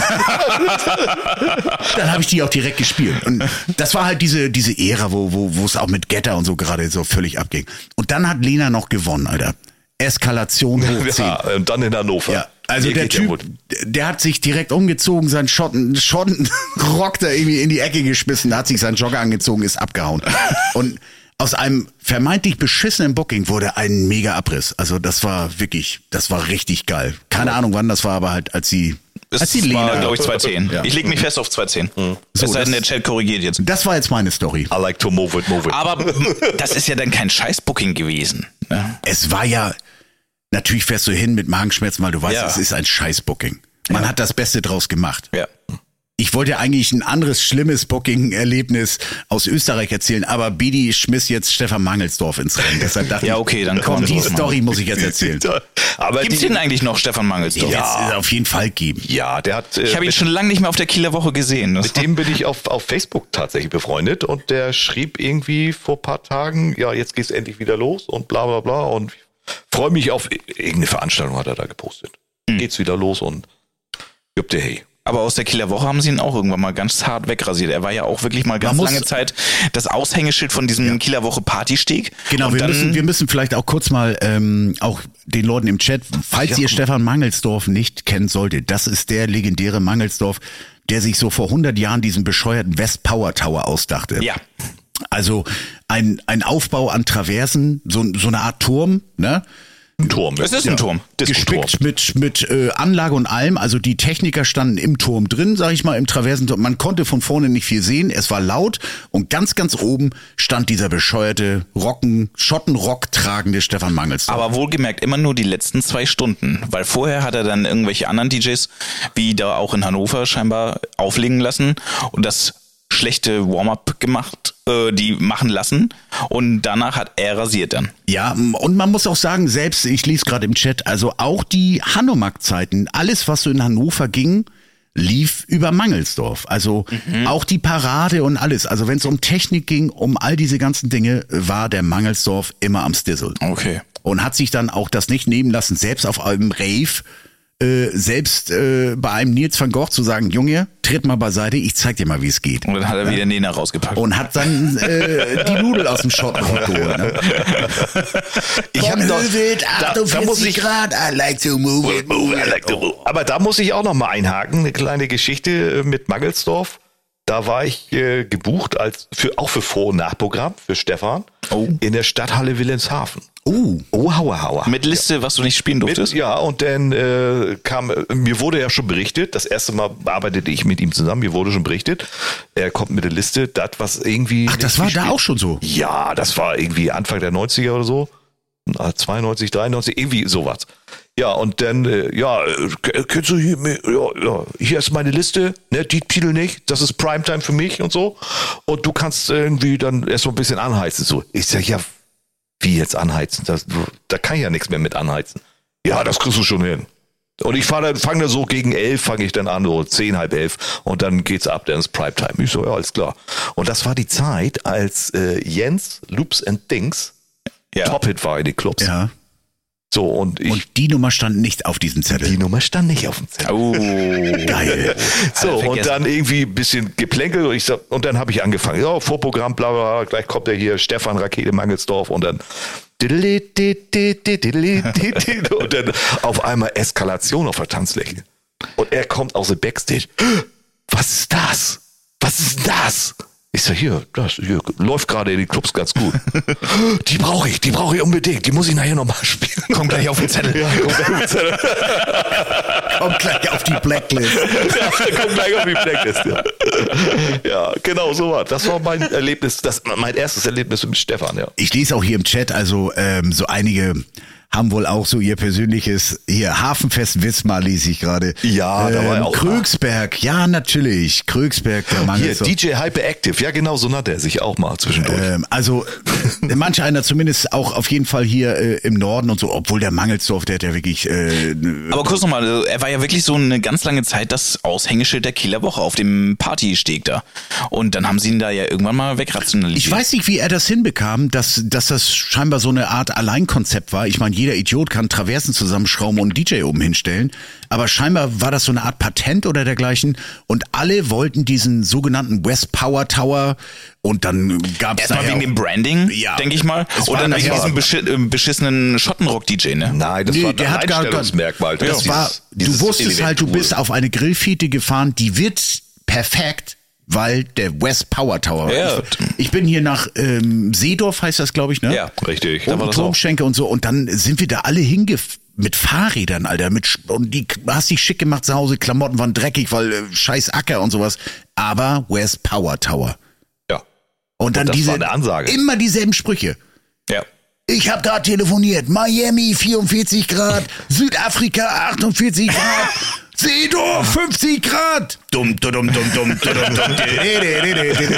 Dann habe ich die auch direkt gespielt. Und das war halt diese, diese Ära, wo, wo, wo es auch mit Getter und so gerade so völlig abging. Und dann hat Lena noch gewonnen, Alter. Eskalation hoch 10. Ja, und dann in Hannover. Ja, also Hier der Typ, wohl- der hat sich direkt umgezogen, seinen Schotten, Schottenrock da irgendwie in die Ecke geschmissen, hat sich seinen Jogger angezogen, ist abgehauen. Und aus einem vermeintlich beschissenen Booking wurde ein mega Abriss. Also das war wirklich, das war richtig geil. Keine Ahnung wann das war, aber halt als sie, Das als die Lena. glaube ich, 210. Ja. Ich leg mich fest auf 210. Mhm. So, es sei denn, das- der Chat korrigiert jetzt. Das war jetzt meine Story. I like to move it, move it. Aber das ist ja dann kein Scheiß-Booking gewesen. ne? Es war ja, natürlich fährst du hin mit Magenschmerzen, weil du weißt, Ja. es ist ein Scheiß-Booking. Man hat das Beste draus gemacht. Ja. Ich wollte ja eigentlich ein anderes schlimmes Booking-Erlebnis aus Österreich erzählen, aber Bidi schmiss jetzt Stefan Mangelsdorf ins Rennen. Deshalb dachte Ja, ich, okay, dann kann komm, die. Story muss ich jetzt erzählen. Aber Gibt's die, den eigentlich noch, Stefan Mangelsdorf? Jetzt ist er auf jeden Fall geben. ja, der hat. äh, Ich habe ihn schon lange nicht mehr auf der Kieler Woche gesehen. Das Mit dem bin ich auf, auf Facebook tatsächlich befreundet und der schrieb irgendwie vor paar Tagen, ja, jetzt geht's endlich wieder los und bla bla bla und freue mich auf irgendeine Veranstaltung hat er da gepostet. Hm. Geht's wieder los und jupp der hey. Aber aus der Kieler Woche haben sie ihn auch irgendwann mal ganz hart wegrasiert. Er war ja auch wirklich mal ganz lange Zeit das Aushängeschild von diesem Kieler Woche Partysteg. Genau, wir müssen, wir müssen vielleicht auch kurz mal ähm, auch den Leuten im Chat, falls Ja, ihr. Stefan Mangelsdorf nicht kennen solltet, das ist der legendäre Mangelsdorf, der sich so vor 100 Jahren diesen bescheuerten West Power Tower ausdachte. Ja. Also ein, ein Aufbau an Traversen, so, so eine Art Turm, ne? Ein Turm. Es ist ein Turm. Gespickt mit mit äh, Anlage und allem. Also die Techniker standen im Turm drin, sag ich mal, im Traversenturm. Man konnte von vorne nicht viel sehen. Es war laut und ganz ganz oben stand dieser bescheuerte Rocken Schottenrock tragende Stefan Mangelsdorf. Aber wohlgemerkt immer nur die letzten zwei Stunden, weil vorher hat er dann irgendwelche anderen DJs, wie da auch in Hannover scheinbar, auflegen lassen und das schlechte Warm-up gemacht, äh, die machen lassen und danach hat er rasiert dann. Ja, und man muss auch sagen, selbst, ich lese gerade im Chat, also auch die Hanomag-Zeiten, alles, was so in Hannover ging, lief über Mangelsdorf. Also auch die Parade und alles. Also wenn es um Technik ging, um all diese ganzen Dinge, war der Mangelsdorf immer am Stissel. Okay. Und hat sich dann auch das nicht nehmen lassen, selbst auf einem Rave, äh, selbst äh, bei einem Nils van Gogh zu sagen, Junge, tritt mal beiseite, ich zeig dir mal, wie es geht. Und dann hat er wieder Nena rausgepackt. Und hat dann äh, die Nudel aus dem Schottenrock geholt. Ne? Ich hab noch, da, da muss ich- Grad, I like to move it, move it. Aber da muss ich auch noch mal einhaken, eine kleine Geschichte äh, mit Mangelsdorf. Da war ich äh, gebucht als für auch für Vor- und Nachprogramm für Stefan Oh. in der Stadthalle Wilhelmshaven. Oh, Oh, hauer, hauer. Mit Liste, was du nicht spielen Mit, durftest? ja, und dann äh, kam, äh, mir wurde ja schon berichtet, das erste Mal arbeitete ich mit ihm zusammen, mir wurde schon berichtet, er kommt mit der Liste, das was irgendwie. ach, das war da auch schon so. Ja, das war irgendwie Anfang der 90er oder so. Na, 92, 93, irgendwie sowas. Ja, und dann, äh, ja, äh, k- kennst du hier, ja, ja, hier ist meine Liste, ne, die Titel nicht, das ist Primetime für mich und so. Und du kannst irgendwie dann erst mal ein bisschen anheizen. So, ich sag, ja, wie jetzt anheizen? Das, da kann ich ja nichts mehr mit anheizen. Ja, das kriegst du schon hin. Und ich fange dann, fang dann so gegen elf, fange ich dann an, so zehn, halb elf. Und dann geht's ab, dann ist Primetime. Ich so, ja, alles klar. Und das war die Zeit, als äh, Jens Loops and Things Ja. Top-Hit war in den Clubs. Ja. So, und ich, Und die Nummer stand nicht auf diesem die Zettel. Nummer stand nicht auf dem Zettel. Oh. Geil. So, er und dann irgendwie ein bisschen geplänkelt und, ich sag, und dann habe ich angefangen. Ja, Vorprogramm, bla bla, bla, gleich kommt der hier, Stefan Rakete Mangelsdorf und dann und dann auf einmal Eskalation auf der Tanzfläche. Und er kommt aus dem Backstage. Was ist das? Was ist das? Ich sag, hier, das hier, läuft gerade in den Clubs ganz gut. Die brauche ich, die brauche ich unbedingt. Die muss ich nachher nochmal spielen. Kommt gleich auf den Zettel. Ja, kommt gleich auf den Zettel. Kommt gleich auf die Blacklist. Ja, kommt gleich auf die Blacklist. Ja. ja, genau so war. Das war mein Erlebnis, das mein erstes Erlebnis mit Stefan, ja. Ich lese auch hier im Chat, also ähm, so einige haben wohl auch so ihr persönliches, hier Hafenfest Wismar lese ich gerade. Ja, da war er auch Krögsberg, ja natürlich, Krögsberg, der Mann Hier, ist so. DJ Hyperactive, ja genau, so nannte er sich auch mal zwischendurch. Ähm, also äh, manch einer zumindest auch auf jeden Fall hier äh, im Norden und so, obwohl der Mangelsdorf, der hat ja wirklich äh, Aber kurz nochmal, also er war ja wirklich so eine ganz lange Zeit das Aushängeschild der Kieler Woche auf dem Partysteg da. Und dann haben sie ihn da ja irgendwann mal wegrationalisiert. Ich weiß nicht, wie er das hinbekam, dass, dass das scheinbar so eine Art Alleinkonzept war. Ich meine, jeder Idiot kann Traversen zusammenschrauben und einen DJ oben hinstellen. aber scheinbar war das so eine Art Patent oder dergleichen und alle wollten diesen sogenannten West Power Tower und dann gab es Erstmal wegen dem Branding, Ja. denke ich mal. War dann wegen diesem beschi äh, beschissenen Schottenrock-DJ, ne? Nein, das Nee, war ein der hat gar- Alleinstellungsmerkmal. Das dieses- war, dieses du wusstest halt, du bist auf eine Grillfete gefahren, die wird perfekt, weil der West Power Tower. Ja. Ich, ich bin hier nach ähm, Seedorf, heißt das, glaube ich, ne? Ja, Richtig. Und. Turmschenke und so. Und dann sind wir da alle hingef mit Fahrrädern, Alter. Mit, und die hast dich schick gemacht zu Hause, Klamotten waren dreckig, weil äh, scheiß Acker und sowas. Aber West Power Tower. Ja. Und dann das diese immer dieselben Sprüche. Ja. Ich habe gerade telefoniert. Miami 44 Grad, Südafrika 48 Grad, Seedorf 50 Grad. Dumm, dumm, dumm, dumm, dumm, dumm, dumm.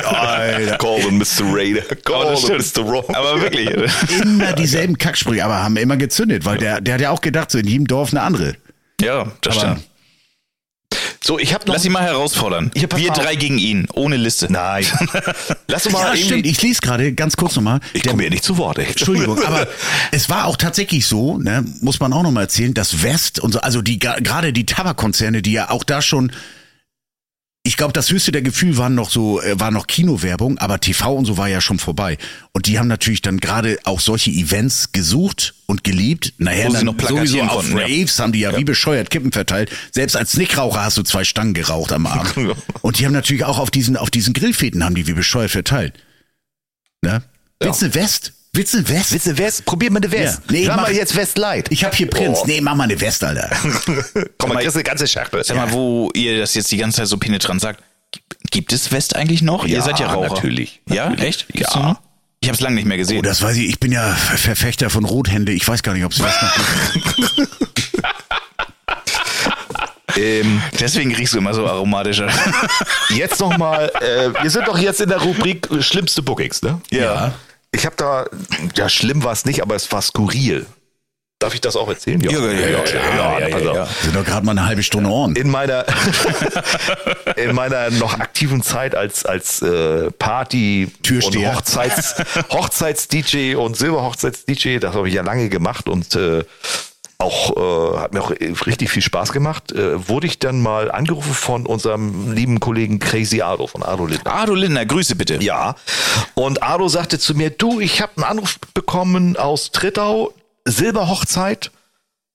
Alter. Call Mr. Raider. Call das stimmt. Mr. Wrong. Aber wirklich. Immer dieselben Kacksprüche, aber haben immer gezündet, weil der, der hat ja auch gedacht, so in jedem Dorf eine andere. ja, das Aber- stimmt. So, ich habe noch. Lass ihn mal herausfordern. Pass Wir drei gegen ihn, ohne Liste. Nein. Lass uns mal Ja, stimmt. Ich lese gerade ganz kurz nochmal. Ich komme hier nicht zu Wort, ey. Entschuldigung, aber es war auch tatsächlich so, ne, muss man auch nochmal erzählen, dass West und so, also die gerade die Tabakkonzerne, die ja auch da schon, ich glaube, das höchste der Gefühl waren noch so, äh, war noch Kinowerbung, aber TV und so war ja schon vorbei. Und die haben natürlich dann gerade auch solche Events gesucht und geliebt. Sie dann noch sowieso auf konnten, ja. Raves haben die ja, wie bescheuert Kippen verteilt. Selbst als Nickraucher hast du zwei Stangen geraucht am Abend. und die haben natürlich auch auf diesen, auf diesen Grillfäden haben die wie bescheuert verteilt. Ne? Willst du eine West? Willst du West? Willst du West? Probier mal eine West. Ja. Nee, mach- mal jetzt West Light. Ich hab hier Prinz. Oh. Nee, mach mal eine West, Alter. Komm mal, kriegst eine ganze Schachtel. Sag mal, wo ihr das jetzt die ganze Zeit so penetrant sagt, gibt es West eigentlich noch? ihr Ja, seid ja Raucher. natürlich. Ja, Natürlich. echt? Gibt's Ja. noch? Ich habe es lange nicht mehr gesehen. Oh, das weiß ich. Ich bin ja Ver- Verfechter von Rothände. Ich weiß gar nicht, ob es West noch gibt. Ähm, Deswegen riechst du immer so aromatischer. jetzt nochmal, äh, wir sind doch jetzt in der Rubrik äh, schlimmste Bookings, ne? Ja. Ich habe da, ja, schlimm war es nicht, aber es war skurril. Darf ich das auch erzählen? Ja, ja, ja, ja, ja, ja, ja. Sind doch gerade mal eine halbe Stunde on. In meiner, in meiner noch aktiven Zeit als, als äh, Party- Türsteher. und Hochzeits, Hochzeits-DJ und Silberhochzeits-DJ, das habe ich ja lange gemacht und äh, auch äh, hat mir auch richtig viel Spaß gemacht, äh, wurde ich dann mal angerufen von unserem lieben Kollegen Crazy Ado von Ado Lindner. Ado Lindner, Grüße bitte. Ja. Und Ado sagte zu mir, du, ich habe einen Anruf bekommen aus Trittau, Silberhochzeit.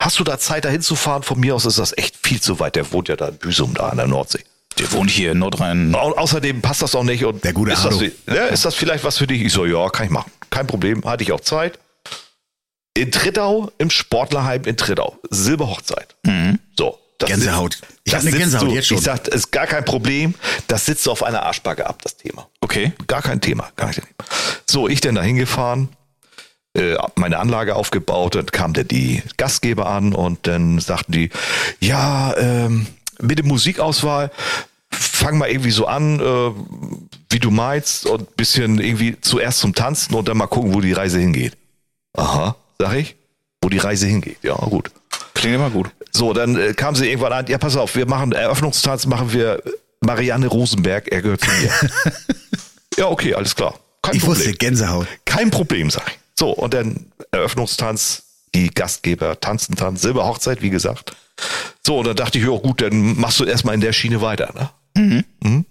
Hast du da Zeit, da hinzufahren? Von mir aus ist das echt viel zu weit. Der wohnt ja da in Büsum, da an der Nordsee. Der wohnt hier in Nordrhein. Au außerdem passt das auch nicht. Und Der gute ist das, ja, ist das vielleicht was für dich? Ich so, ja, kann ich machen. Kein Problem, hatte ich auch Zeit. In Trittau, im Sportlerheim in Trittau. Silberhochzeit. So. das Gänsehaut. sitzt- Ich hab das eine Gänsehaut du, jetzt schon. Ich sag, ist gar kein Problem. Das sitzt du auf einer Arschbacke ab, das Thema. Okay. Gar kein Thema, gar kein Thema. So, ich denn da hingefahren, äh, meine Anlage aufgebaut, dann kam der die Gastgeber an und dann sagten die, ja, ähm, mit der Musikauswahl, fang mal irgendwie so an, äh, wie du meinst und bisschen irgendwie zuerst zum Tanzen und dann mal gucken, wo die Reise hingeht. Aha, sag ich, wo die Reise hingeht. Ja, gut. Klingt immer gut. So, dann äh, kam sie irgendwann an, ja, pass auf, wir machen Eröffnungstanz, machen wir Marianne Rosenberg, er gehört zu mir. ja, okay, alles klar. Kein Ich Problem. wusste, Gänsehaut. Kein Problem, sag ich. So, und dann Eröffnungstanz, die Gastgeber tanzen dann, Silberhochzeit, wie gesagt. So, und dann dachte ich, ja gut, dann machst du erstmal in der Schiene weiter, ne? Mhm.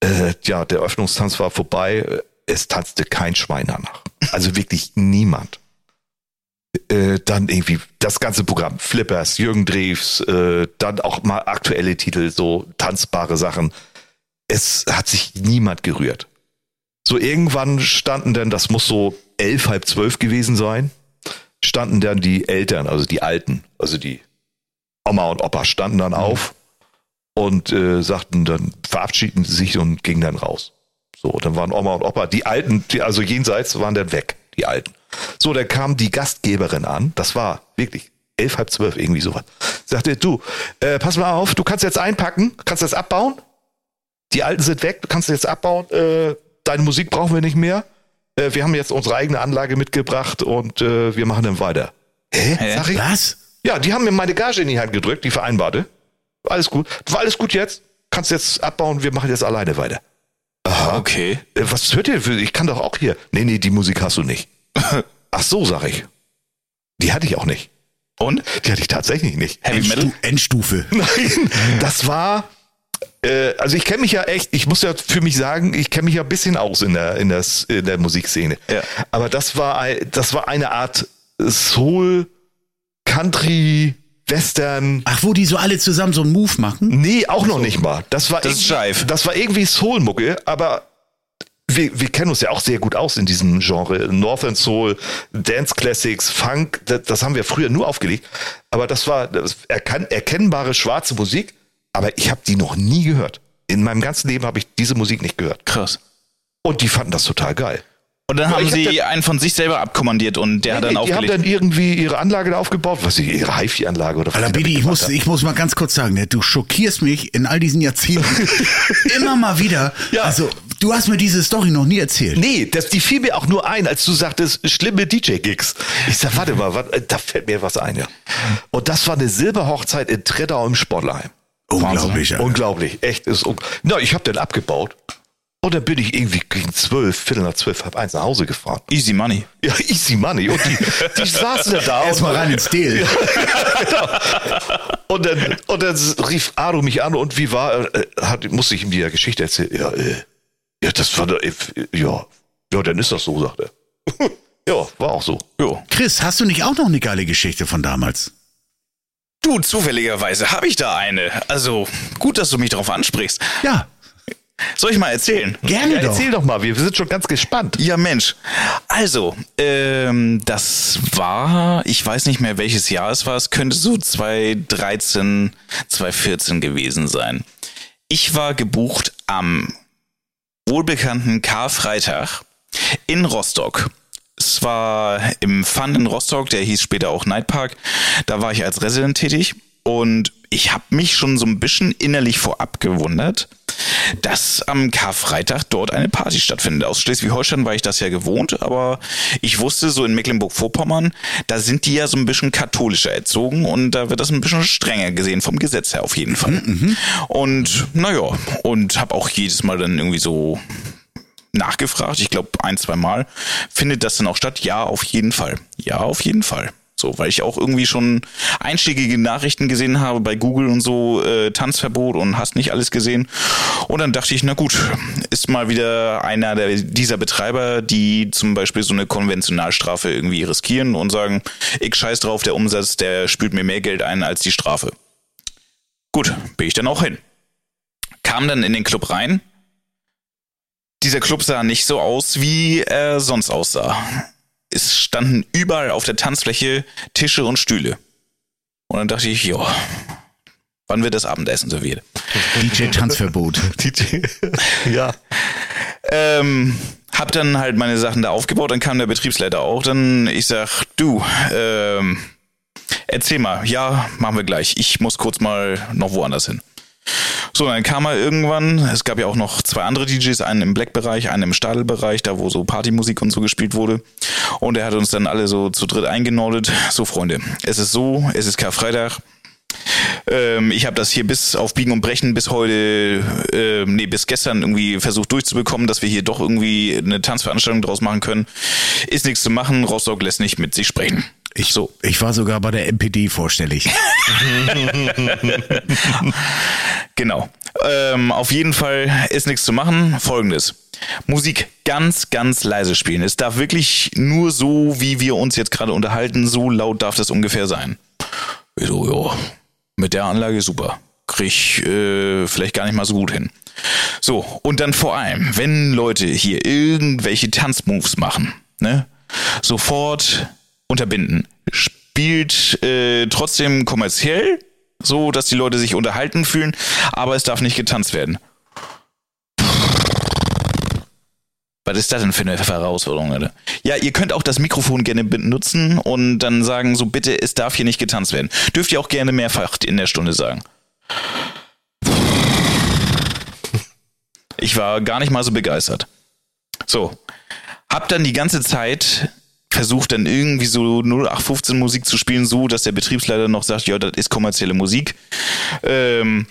Äh, ja, der Eröffnungstanz war vorbei, es tanzte kein Schwein danach. Also wirklich niemand. Äh, dann irgendwie das ganze Programm, Flippers, Jürgen Drews, äh, dann auch mal aktuelle Titel, so tanzbare Sachen. Es hat sich niemand gerührt. So irgendwann standen dann, das muss so elf, halb zwölf gewesen sein, standen dann die Eltern, also die Alten, also die Oma und Opa standen dann auf und äh, sagten dann, verabschieden sie sich und gingen dann raus. So, dann waren Oma und Opa, die Alten, die, also jenseits waren dann weg, die Alten. So, dann kam die Gastgeberin an, das war wirklich elf, halb zwölf, irgendwie sowas. Sagte, du, äh, pass mal auf, du kannst jetzt einpacken, kannst das abbauen, die Alten sind weg, du kannst jetzt abbauen, äh, deine Musik brauchen wir nicht mehr. Äh, wir haben jetzt unsere eigene Anlage mitgebracht und äh, wir machen dann weiter. Hä? Hä? Sag ich? Was? Ja, die haben mir meine Gage in die Hand gedrückt, die vereinbarte. Alles gut. War alles gut jetzt. Kannst jetzt abbauen, wir machen jetzt alleine weiter. Aha. Okay. Äh, Was hört ihr? für- Ich kann doch auch hier. Nee, nee, die Musik hast du nicht. Ach so, sag ich. Die hatte ich auch nicht. Und? Die hatte ich tatsächlich nicht. Heavy Metal? Endstu Endstufe. Nein, das war. Äh, also ich kenne mich ja echt, ich muss ja für mich sagen, ich kenne mich ja ein bisschen aus in der, in der, in der Musikszene. Ja. Aber das war, das war eine Art Soul, Country, Western. Ach, wo die so alle zusammen so einen Move machen? Nee, auch noch nicht mal. Das war Das ist. Das war irgendwie Soul-Mucke, aber wir, wir kennen uns ja auch sehr gut aus in diesem Genre. Northern Soul, Dance Classics, Funk, das, das haben wir früher nur aufgelegt. Aber das war das erkan erkennbare schwarze Musik, aber ich habe die noch nie gehört. In meinem ganzen Leben habe ich diese Musik nicht gehört. Krass. Und die fanden das total geil. Und dann haben ich hab sie dann- einen von sich selber abkommandiert und der hat dann die haben aufgelegt. dann irgendwie ihre Anlage da aufgebaut, was ich, ihre HiFi-Anlage oder was Alter, Bidi, ich muss, haben. ich muss mal ganz kurz sagen, ne, du schockierst mich in all diesen Jahrzehnten immer mal wieder. Ja. Also, du hast mir diese Story noch nie erzählt. Nee, das, die fiel mir auch nur ein, als du sagtest, schlimme DJ-Gigs. Ich sag, warte mal, wat, da fällt mir was ein, ja. Und das war eine Silberhochzeit in Treddau im Sportlerheim. Unglaublich, Alter. Unglaublich, echt. Ist un Na, ich habe dann abgebaut. Und dann bin ich irgendwie gegen zwölf, Viertel nach zwölf, halb eins nach Hause gefahren. Easy Money. Ja, easy money. Und die, die saßen dann da. Erstmal rein ins Deal. Und dann, und dann rief Ado mich an und wie war, äh, hat, musste ich ihm die Geschichte erzählen. Ja, äh, ja, das war, doch, äh, ja, ja, dann ist das so, sagt er. ja, war auch so. Jo. Chris, hast du nicht auch noch eine geile Geschichte von damals? Du, zufälligerweise habe ich da eine. Also, gut, dass du mich darauf ansprichst. Ja, Soll ich mal erzählen? gerne Ja, doch. erzähl doch mal, wir sind schon ganz gespannt. Ja, Mensch. Also, ähm, das war, ich weiß nicht mehr, welches Jahr es war. Es könnte so 2013, 2014 gewesen sein. Ich war gebucht am wohlbekannten Karfreitag in Rostock. Es war im Fun in Rostock, der hieß später auch Night Park. Da war ich als Resident tätig und ich habe mich schon so ein bisschen innerlich vorab gewundert, dass am Karfreitag dort eine Party stattfindet. Aus Schleswig-Holstein war ich das ja gewohnt, aber ich wusste so in Mecklenburg-Vorpommern, da sind die ja so ein bisschen katholischer erzogen und da wird das ein bisschen strenger gesehen vom Gesetz her auf jeden Fall. Und naja, und habe auch jedes Mal dann irgendwie so nachgefragt. Ich glaube ein, zwei Mal. Findet das denn auch statt? Ja, auf jeden Fall. Ja, auf jeden Fall. So, weil ich auch irgendwie schon einstiegige Nachrichten gesehen habe bei Google und so, äh, Tanzverbot und hast nicht alles gesehen. Und dann dachte ich, na gut, ist mal wieder einer der, dieser Betreiber, die zum Beispiel so eine Konventionalstrafe irgendwie riskieren und sagen, ich scheiß drauf, der Umsatz, der spült mir mehr Geld ein als die Strafe. Gut, bin ich dann auch hin. Kam dann in den Club rein, dieser Club sah nicht so aus, wie er sonst aussah. Es standen überall auf der Tanzfläche Tische und Stühle. Und dann dachte ich, ja, wann wird das Abendessen serviert? DJ-Tanzverbot. DJ, ja. Ähm, hab dann halt meine Sachen da aufgebaut, dann kam der Betriebsleiter auch, dann ich sag, du, ähm, erzähl mal, ja, machen wir gleich. Ich muss kurz mal noch woanders hin. So, dann kam er irgendwann, es gab ja auch noch zwei andere DJs, einen im Black-Bereich, einen im Stadelbereich, da wo so Partymusik und so gespielt wurde. Und er hat uns dann alle so zu dritt eingenordet. So, Freunde, es ist so, es ist Karfreitag. Ähm, ich habe das hier bis auf Biegen und Brechen bis heute, äh, nee, bis gestern irgendwie versucht durchzubekommen, dass wir hier doch irgendwie eine Tanzveranstaltung draus machen können. Ist nichts zu machen, Rostock lässt nicht mit sich sprechen. Ich, so. ich war sogar bei der MPD vorstellig. Genau. Ähm, auf jeden Fall ist nichts zu machen. Folgendes. Musik ganz, ganz leise spielen. Es darf wirklich nur so, wie wir uns jetzt gerade unterhalten, so laut darf das ungefähr sein. Ich so, ja, mit der Anlage super. Krieg ich, äh, vielleicht gar nicht mal so gut hin. So, und dann vor allem, wenn Leute hier irgendwelche Tanzmoves machen, ne, sofort unterbinden. Spielt äh, trotzdem kommerziell, so dass die Leute sich unterhalten fühlen, aber es darf nicht getanzt werden. Was ist das denn für eine Herausforderung, Alter? Ja, ihr könnt auch das Mikrofon gerne benutzen und dann sagen so, bitte, es darf hier nicht getanzt werden. Dürft ihr auch gerne mehrfach in der Stunde sagen. Ich war gar nicht mal so begeistert. So, hab dann die ganze Zeit versucht dann irgendwie so 0815 Musik zu spielen, so dass der Betriebsleiter noch sagt, ja, das ist kommerzielle Musik. Ähm,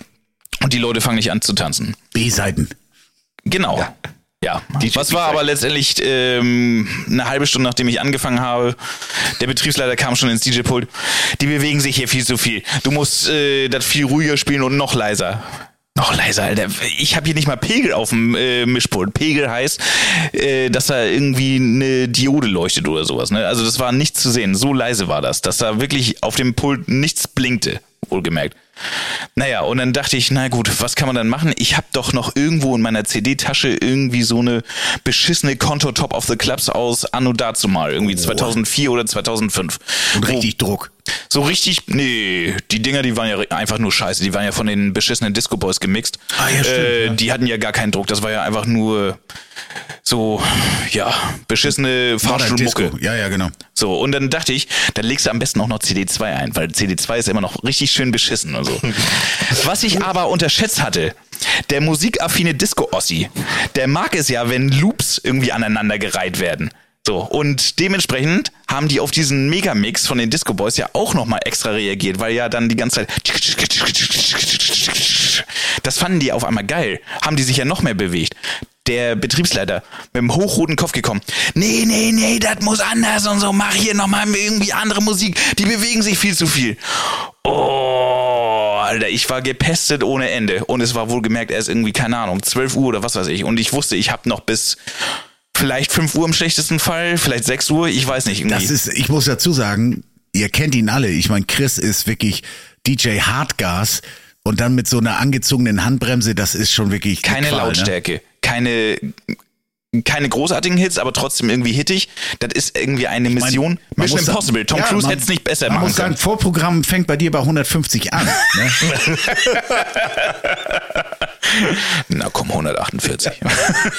und die Leute fangen nicht an zu tanzen. B-Seiten. Genau. Ja, DJ was war aber letztendlich ähm, eine halbe Stunde, nachdem ich angefangen habe. Der Betriebsleiter kam schon ins DJ-Pult. Die bewegen sich hier viel zu viel. Du musst äh, das viel ruhiger spielen und noch leiser. Noch leiser, Alter. Ich habe hier nicht mal Pegel auf dem äh, Mischpult. Pegel heißt, äh, dass da irgendwie eine Diode leuchtet oder sowas. Ne? Also das war nichts zu sehen. So leise war das, dass da wirklich auf dem Pult nichts blinkte, wohlgemerkt. Naja, und dann dachte ich, na gut, was kann man dann machen? Ich habe doch noch irgendwo in meiner CD-Tasche irgendwie so eine beschissene Konto Top of the Clubs aus Anno dazu mal, irgendwie 2004 oder 2005. Und Wo- richtig Druck. so richtig, nee, die Dinger, die waren ja einfach nur scheiße. Die waren ja von den beschissenen Disco Boys gemixt. Ah, ja, stimmt, äh, ja. Die hatten ja gar keinen Druck. Das war ja einfach nur so, ja, beschissene Fahrstuhlmucke. Ja, ja, genau. So, und dann dachte ich, dann legst du am besten auch noch CD2 ein, weil CD2 ist immer noch richtig schön beschissen so. Was ich aber unterschätzt hatte, der musikaffine Disco-Ossi, der mag es ja, wenn Loops irgendwie aneinandergereiht werden. So, und dementsprechend haben die auf diesen Megamix von den Disco Boys ja auch nochmal extra reagiert, weil ja dann die ganze Zeit. Das fanden die auf einmal geil. Haben die sich ja noch mehr bewegt. Der Betriebsleiter mit dem hochroten Kopf gekommen. Nee, nee, nee, das muss anders und so. Mach hier nochmal irgendwie andere Musik. Die bewegen sich viel zu viel. Oh, Alter, ich war gepestet ohne Ende. Und es war wohlgemerkt erst irgendwie, keine Ahnung, 12 Uhr oder was weiß ich. Und ich wusste, ich habe noch bis vielleicht 5 Uhr im schlechtesten Fall, vielleicht 6 Uhr, ich weiß nicht. Irgendwie. Das ist, ich muss dazu sagen, ihr kennt ihn alle. Ich meine, Chris ist wirklich DJ Hardgas und dann mit so einer angezogenen Handbremse, das ist schon wirklich eine keine Qual, Ne? Lautstärke, keine keine großartigen Hits, aber trotzdem irgendwie hittig. Das ist irgendwie eine Mission. man Mission muss Impossible. Tom ja, Cruise hätte es nicht besser Man machen muss sagen, können. Vorprogramm fängt bei dir bei 150 an. Ne? Na komm, 148.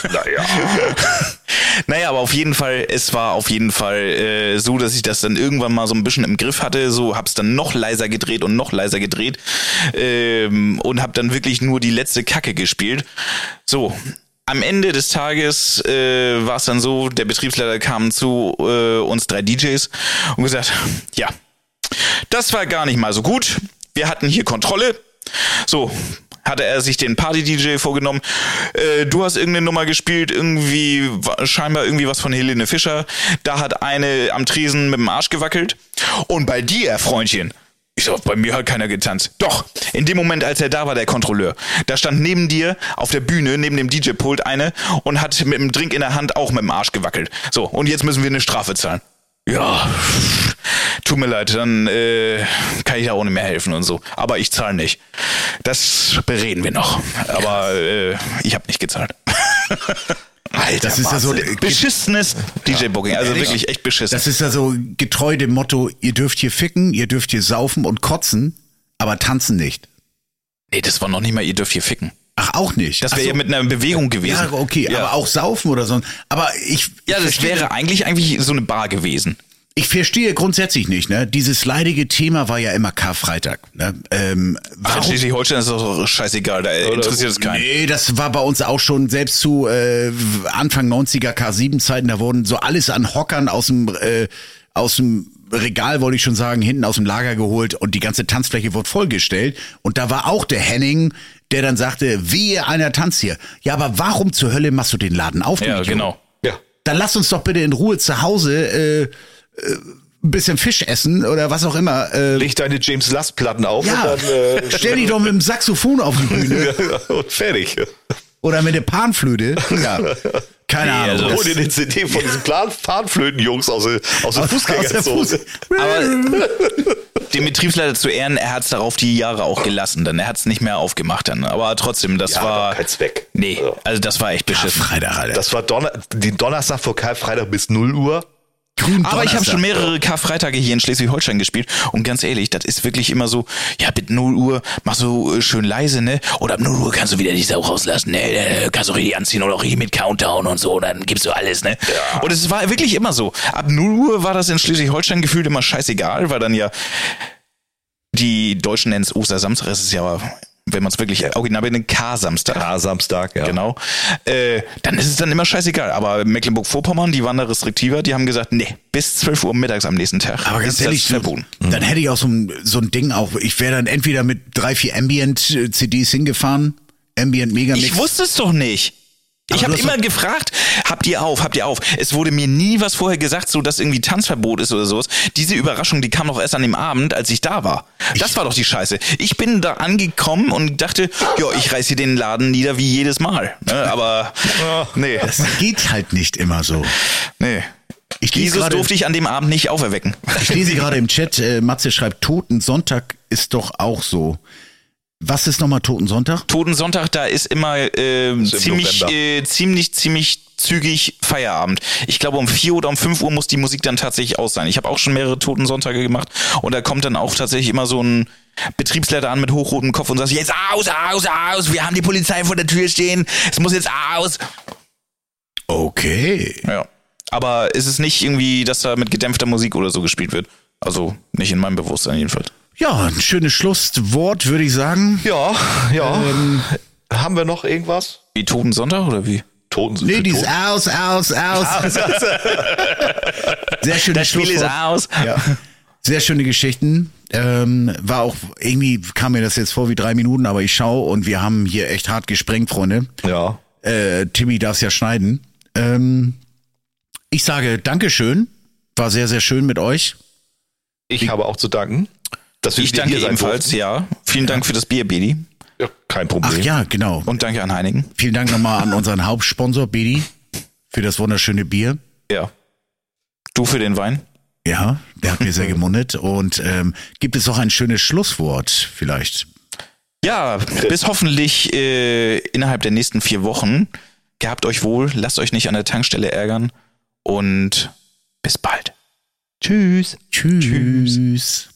Naja. Naja, aber auf jeden Fall, es war auf jeden Fall äh, so, dass ich das dann irgendwann mal so ein bisschen im Griff hatte. So hab's dann noch leiser gedreht und noch leiser gedreht ähm, und hab dann wirklich nur die letzte Kacke gespielt. So. Am Ende des Tages äh, war es dann so, der Betriebsleiter kam zu äh, uns drei DJs und gesagt, ja, das war gar nicht mal so gut. Wir hatten hier Kontrolle. So, hatte er sich den Party-DJ vorgenommen. Äh, du hast irgendeine Nummer gespielt, irgendwie, scheinbar irgendwie was von Helene Fischer. Da hat eine am Tresen mit dem Arsch gewackelt. Und bei dir, Freundchen, ich sag, bei mir hat keiner getanzt. Doch, in dem Moment, als er da war, der Kontrolleur, da stand neben dir auf der Bühne, neben dem DJ-Pult eine und hat mit dem Drink in der Hand auch mit dem Arsch gewackelt. So, und jetzt müssen wir eine Strafe zahlen. Ja, tut mir leid, dann äh, kann ich da ohne mehr helfen und so. Aber ich zahle nicht. Das bereden wir noch. Aber äh, ich habe nicht gezahlt. Alter, das ist ja so, Beschissenes DJ-Booking, also Ehrlich? wirklich echt beschissen. das ist ja so getreu dem Motto, ihr dürft hier ficken, ihr dürft hier saufen und kotzen, aber tanzen nicht. nee, das war noch nicht mal, ihr dürft hier ficken. Ach, auch nicht. Das wäre so. ja mit einer Bewegung gewesen. Ja, okay, Ja. aber auch saufen oder so. Aber ich, Ja, das verstehe- wäre eigentlich eigentlich so eine Bar gewesen. Ich verstehe grundsätzlich nicht, ne? Dieses leidige Thema war ja immer Karfreitag. Ne? Ähm, Ach, in warum? Schleswig-Holstein ist das doch scheißegal, da interessiert es keinen. Nee, das war bei uns auch schon selbst zu äh, Anfang 90er K7-Zeiten, da wurden so alles an Hockern aus dem äh, aus dem Regal, wollte ich schon sagen, hinten aus dem Lager geholt und die ganze Tanzfläche wurde vollgestellt. Und da war auch der Henning, der dann sagte, wehe, einer tanzt hier. Ja, aber warum zur Hölle machst du den Laden auf? du Ja, genau. Ja. Dann lass uns doch bitte in Ruhe zu Hause äh, äh, ein bisschen Fisch essen oder was auch immer. Äh, Leg deine James Last Platten auf ja, und dann äh, stell dich doch mit dem Saxophon auf die Bühne und fertig. oder mit der Panflöte. Ja, keine Ahnung. also Hol dir den CD von diesen Plan Fahnenflöten-Jungs aus, der- aus der Fußgängerzone. Fuß- Aber dem Betriebsleiter zu Ehren, er hat es darauf die Jahre auch gelassen, dann er hat es nicht mehr aufgemacht dann. Aber trotzdem, das Ja, war war kein Zweck. Nee, Ja. also das war echt beschissen. Freitag, Alter. Das war Donner den Donnerstag vor Karfreitag bis 0 Uhr. Grün Aber ich habe schon mehrere Karfreitage hier in Schleswig-Holstein gespielt und ganz ehrlich, das ist wirklich immer so, ja, mit 0 Uhr machst du äh, schön leise, ne? Oder ab 0 Uhr kannst du wieder die Sau rauslassen, ne? Äh, Kannst du richtig anziehen oder auch richtig mit Countdown und so, dann gibst du alles, ne? Und es war wirklich immer so. Ab 0 Uhr war das in Schleswig-Holstein gefühlt immer scheißegal, weil dann ja die Deutschen nennen es Ostersamstag, es ist ja, wenn man es wirklich original benennt, K-Samstag. Ah, Samstag, ja. Genau. Äh, dann ist es dann immer scheißegal. Aber Mecklenburg-Vorpommern, die waren da restriktiver, die haben gesagt, nee, bis 12 Uhr mittags am nächsten Tag. Aber ganz ehrlich, verboten. dann hätte ich auch so ein, so ein Ding auch. Ich wäre dann entweder mit drei, vier Ambient-CDs hingefahren, Ambient Megamix. Ich wusste es doch nicht. Ich habe immer gefragt, habt ihr auf, habt ihr auf? Es wurde mir nie was vorher gesagt, so dass irgendwie Tanzverbot ist oder sowas. Diese Überraschung, die kam doch erst an dem Abend, als ich da war. Das war doch die Scheiße. Ich bin da angekommen und dachte, ja, ich reiß hier den Laden nieder wie jedes Mal. Ne? Aber nee, Das geht halt nicht immer so. nee. Ich Jesus gerade- durfte ich an dem Abend nicht auferwecken. Ich lese gerade im Chat, äh, Matze schreibt, Toten Sonntag ist doch auch so. Was ist nochmal Toten Sonntag? Toten Sonntag, da ist immer äh, ziemlich, äh, ziemlich, ziemlich zügig Feierabend. Ich glaube, um 4 oder um 5 Uhr muss die Musik dann tatsächlich aus sein. Ich habe auch schon mehrere Toten Sonntage gemacht und da kommt dann auch tatsächlich immer so ein Betriebsleiter an mit hochrotem Kopf und sagt, jetzt aus, aus, aus, wir haben die Polizei vor der Tür stehen, es muss jetzt aus. Okay. Ja. Aber ist es nicht irgendwie, dass da mit gedämpfter Musik oder so gespielt wird? Also nicht in meinem Bewusstsein jedenfalls. Ja, ein schönes Schlusswort, würde ich sagen. Ja, ja. Haben wir noch irgendwas? Wie Toten Sonntag oder wie? Toten Nee, die ist Toten? aus, aus, aus. Sehr schönes Das Spiel ist Schlusswort. aus. Ja. Sehr schöne Geschichten. Ähm, war auch, irgendwie kam mir das jetzt vor wie drei Minuten, aber ich schaue und wir haben hier echt hart gesprengt, Freunde. Ja. Äh, Timmy darf ja schneiden. Ähm, ich sage Dankeschön. War sehr, sehr schön mit euch. Ich habe auch zu danken. Dass wir Ich danke hier ebenfalls, ja. Vielen Dank für das Bier, Bedi. Ja, kein Ach Problem. ja, genau. Und danke an Heinigen. Vielen Dank nochmal an unseren Hauptsponsor, Bedi, für das wunderschöne Bier. Ja. Du für den Wein? Ja, der hat mir sehr gemundet. Und ähm, gibt es auch ein schönes Schlusswort vielleicht? Ja, bis hoffentlich äh, innerhalb der nächsten vier Wochen. Gehabt euch wohl, lasst euch nicht an der Tankstelle ärgern und bis bald. Tschüss. Tschüss.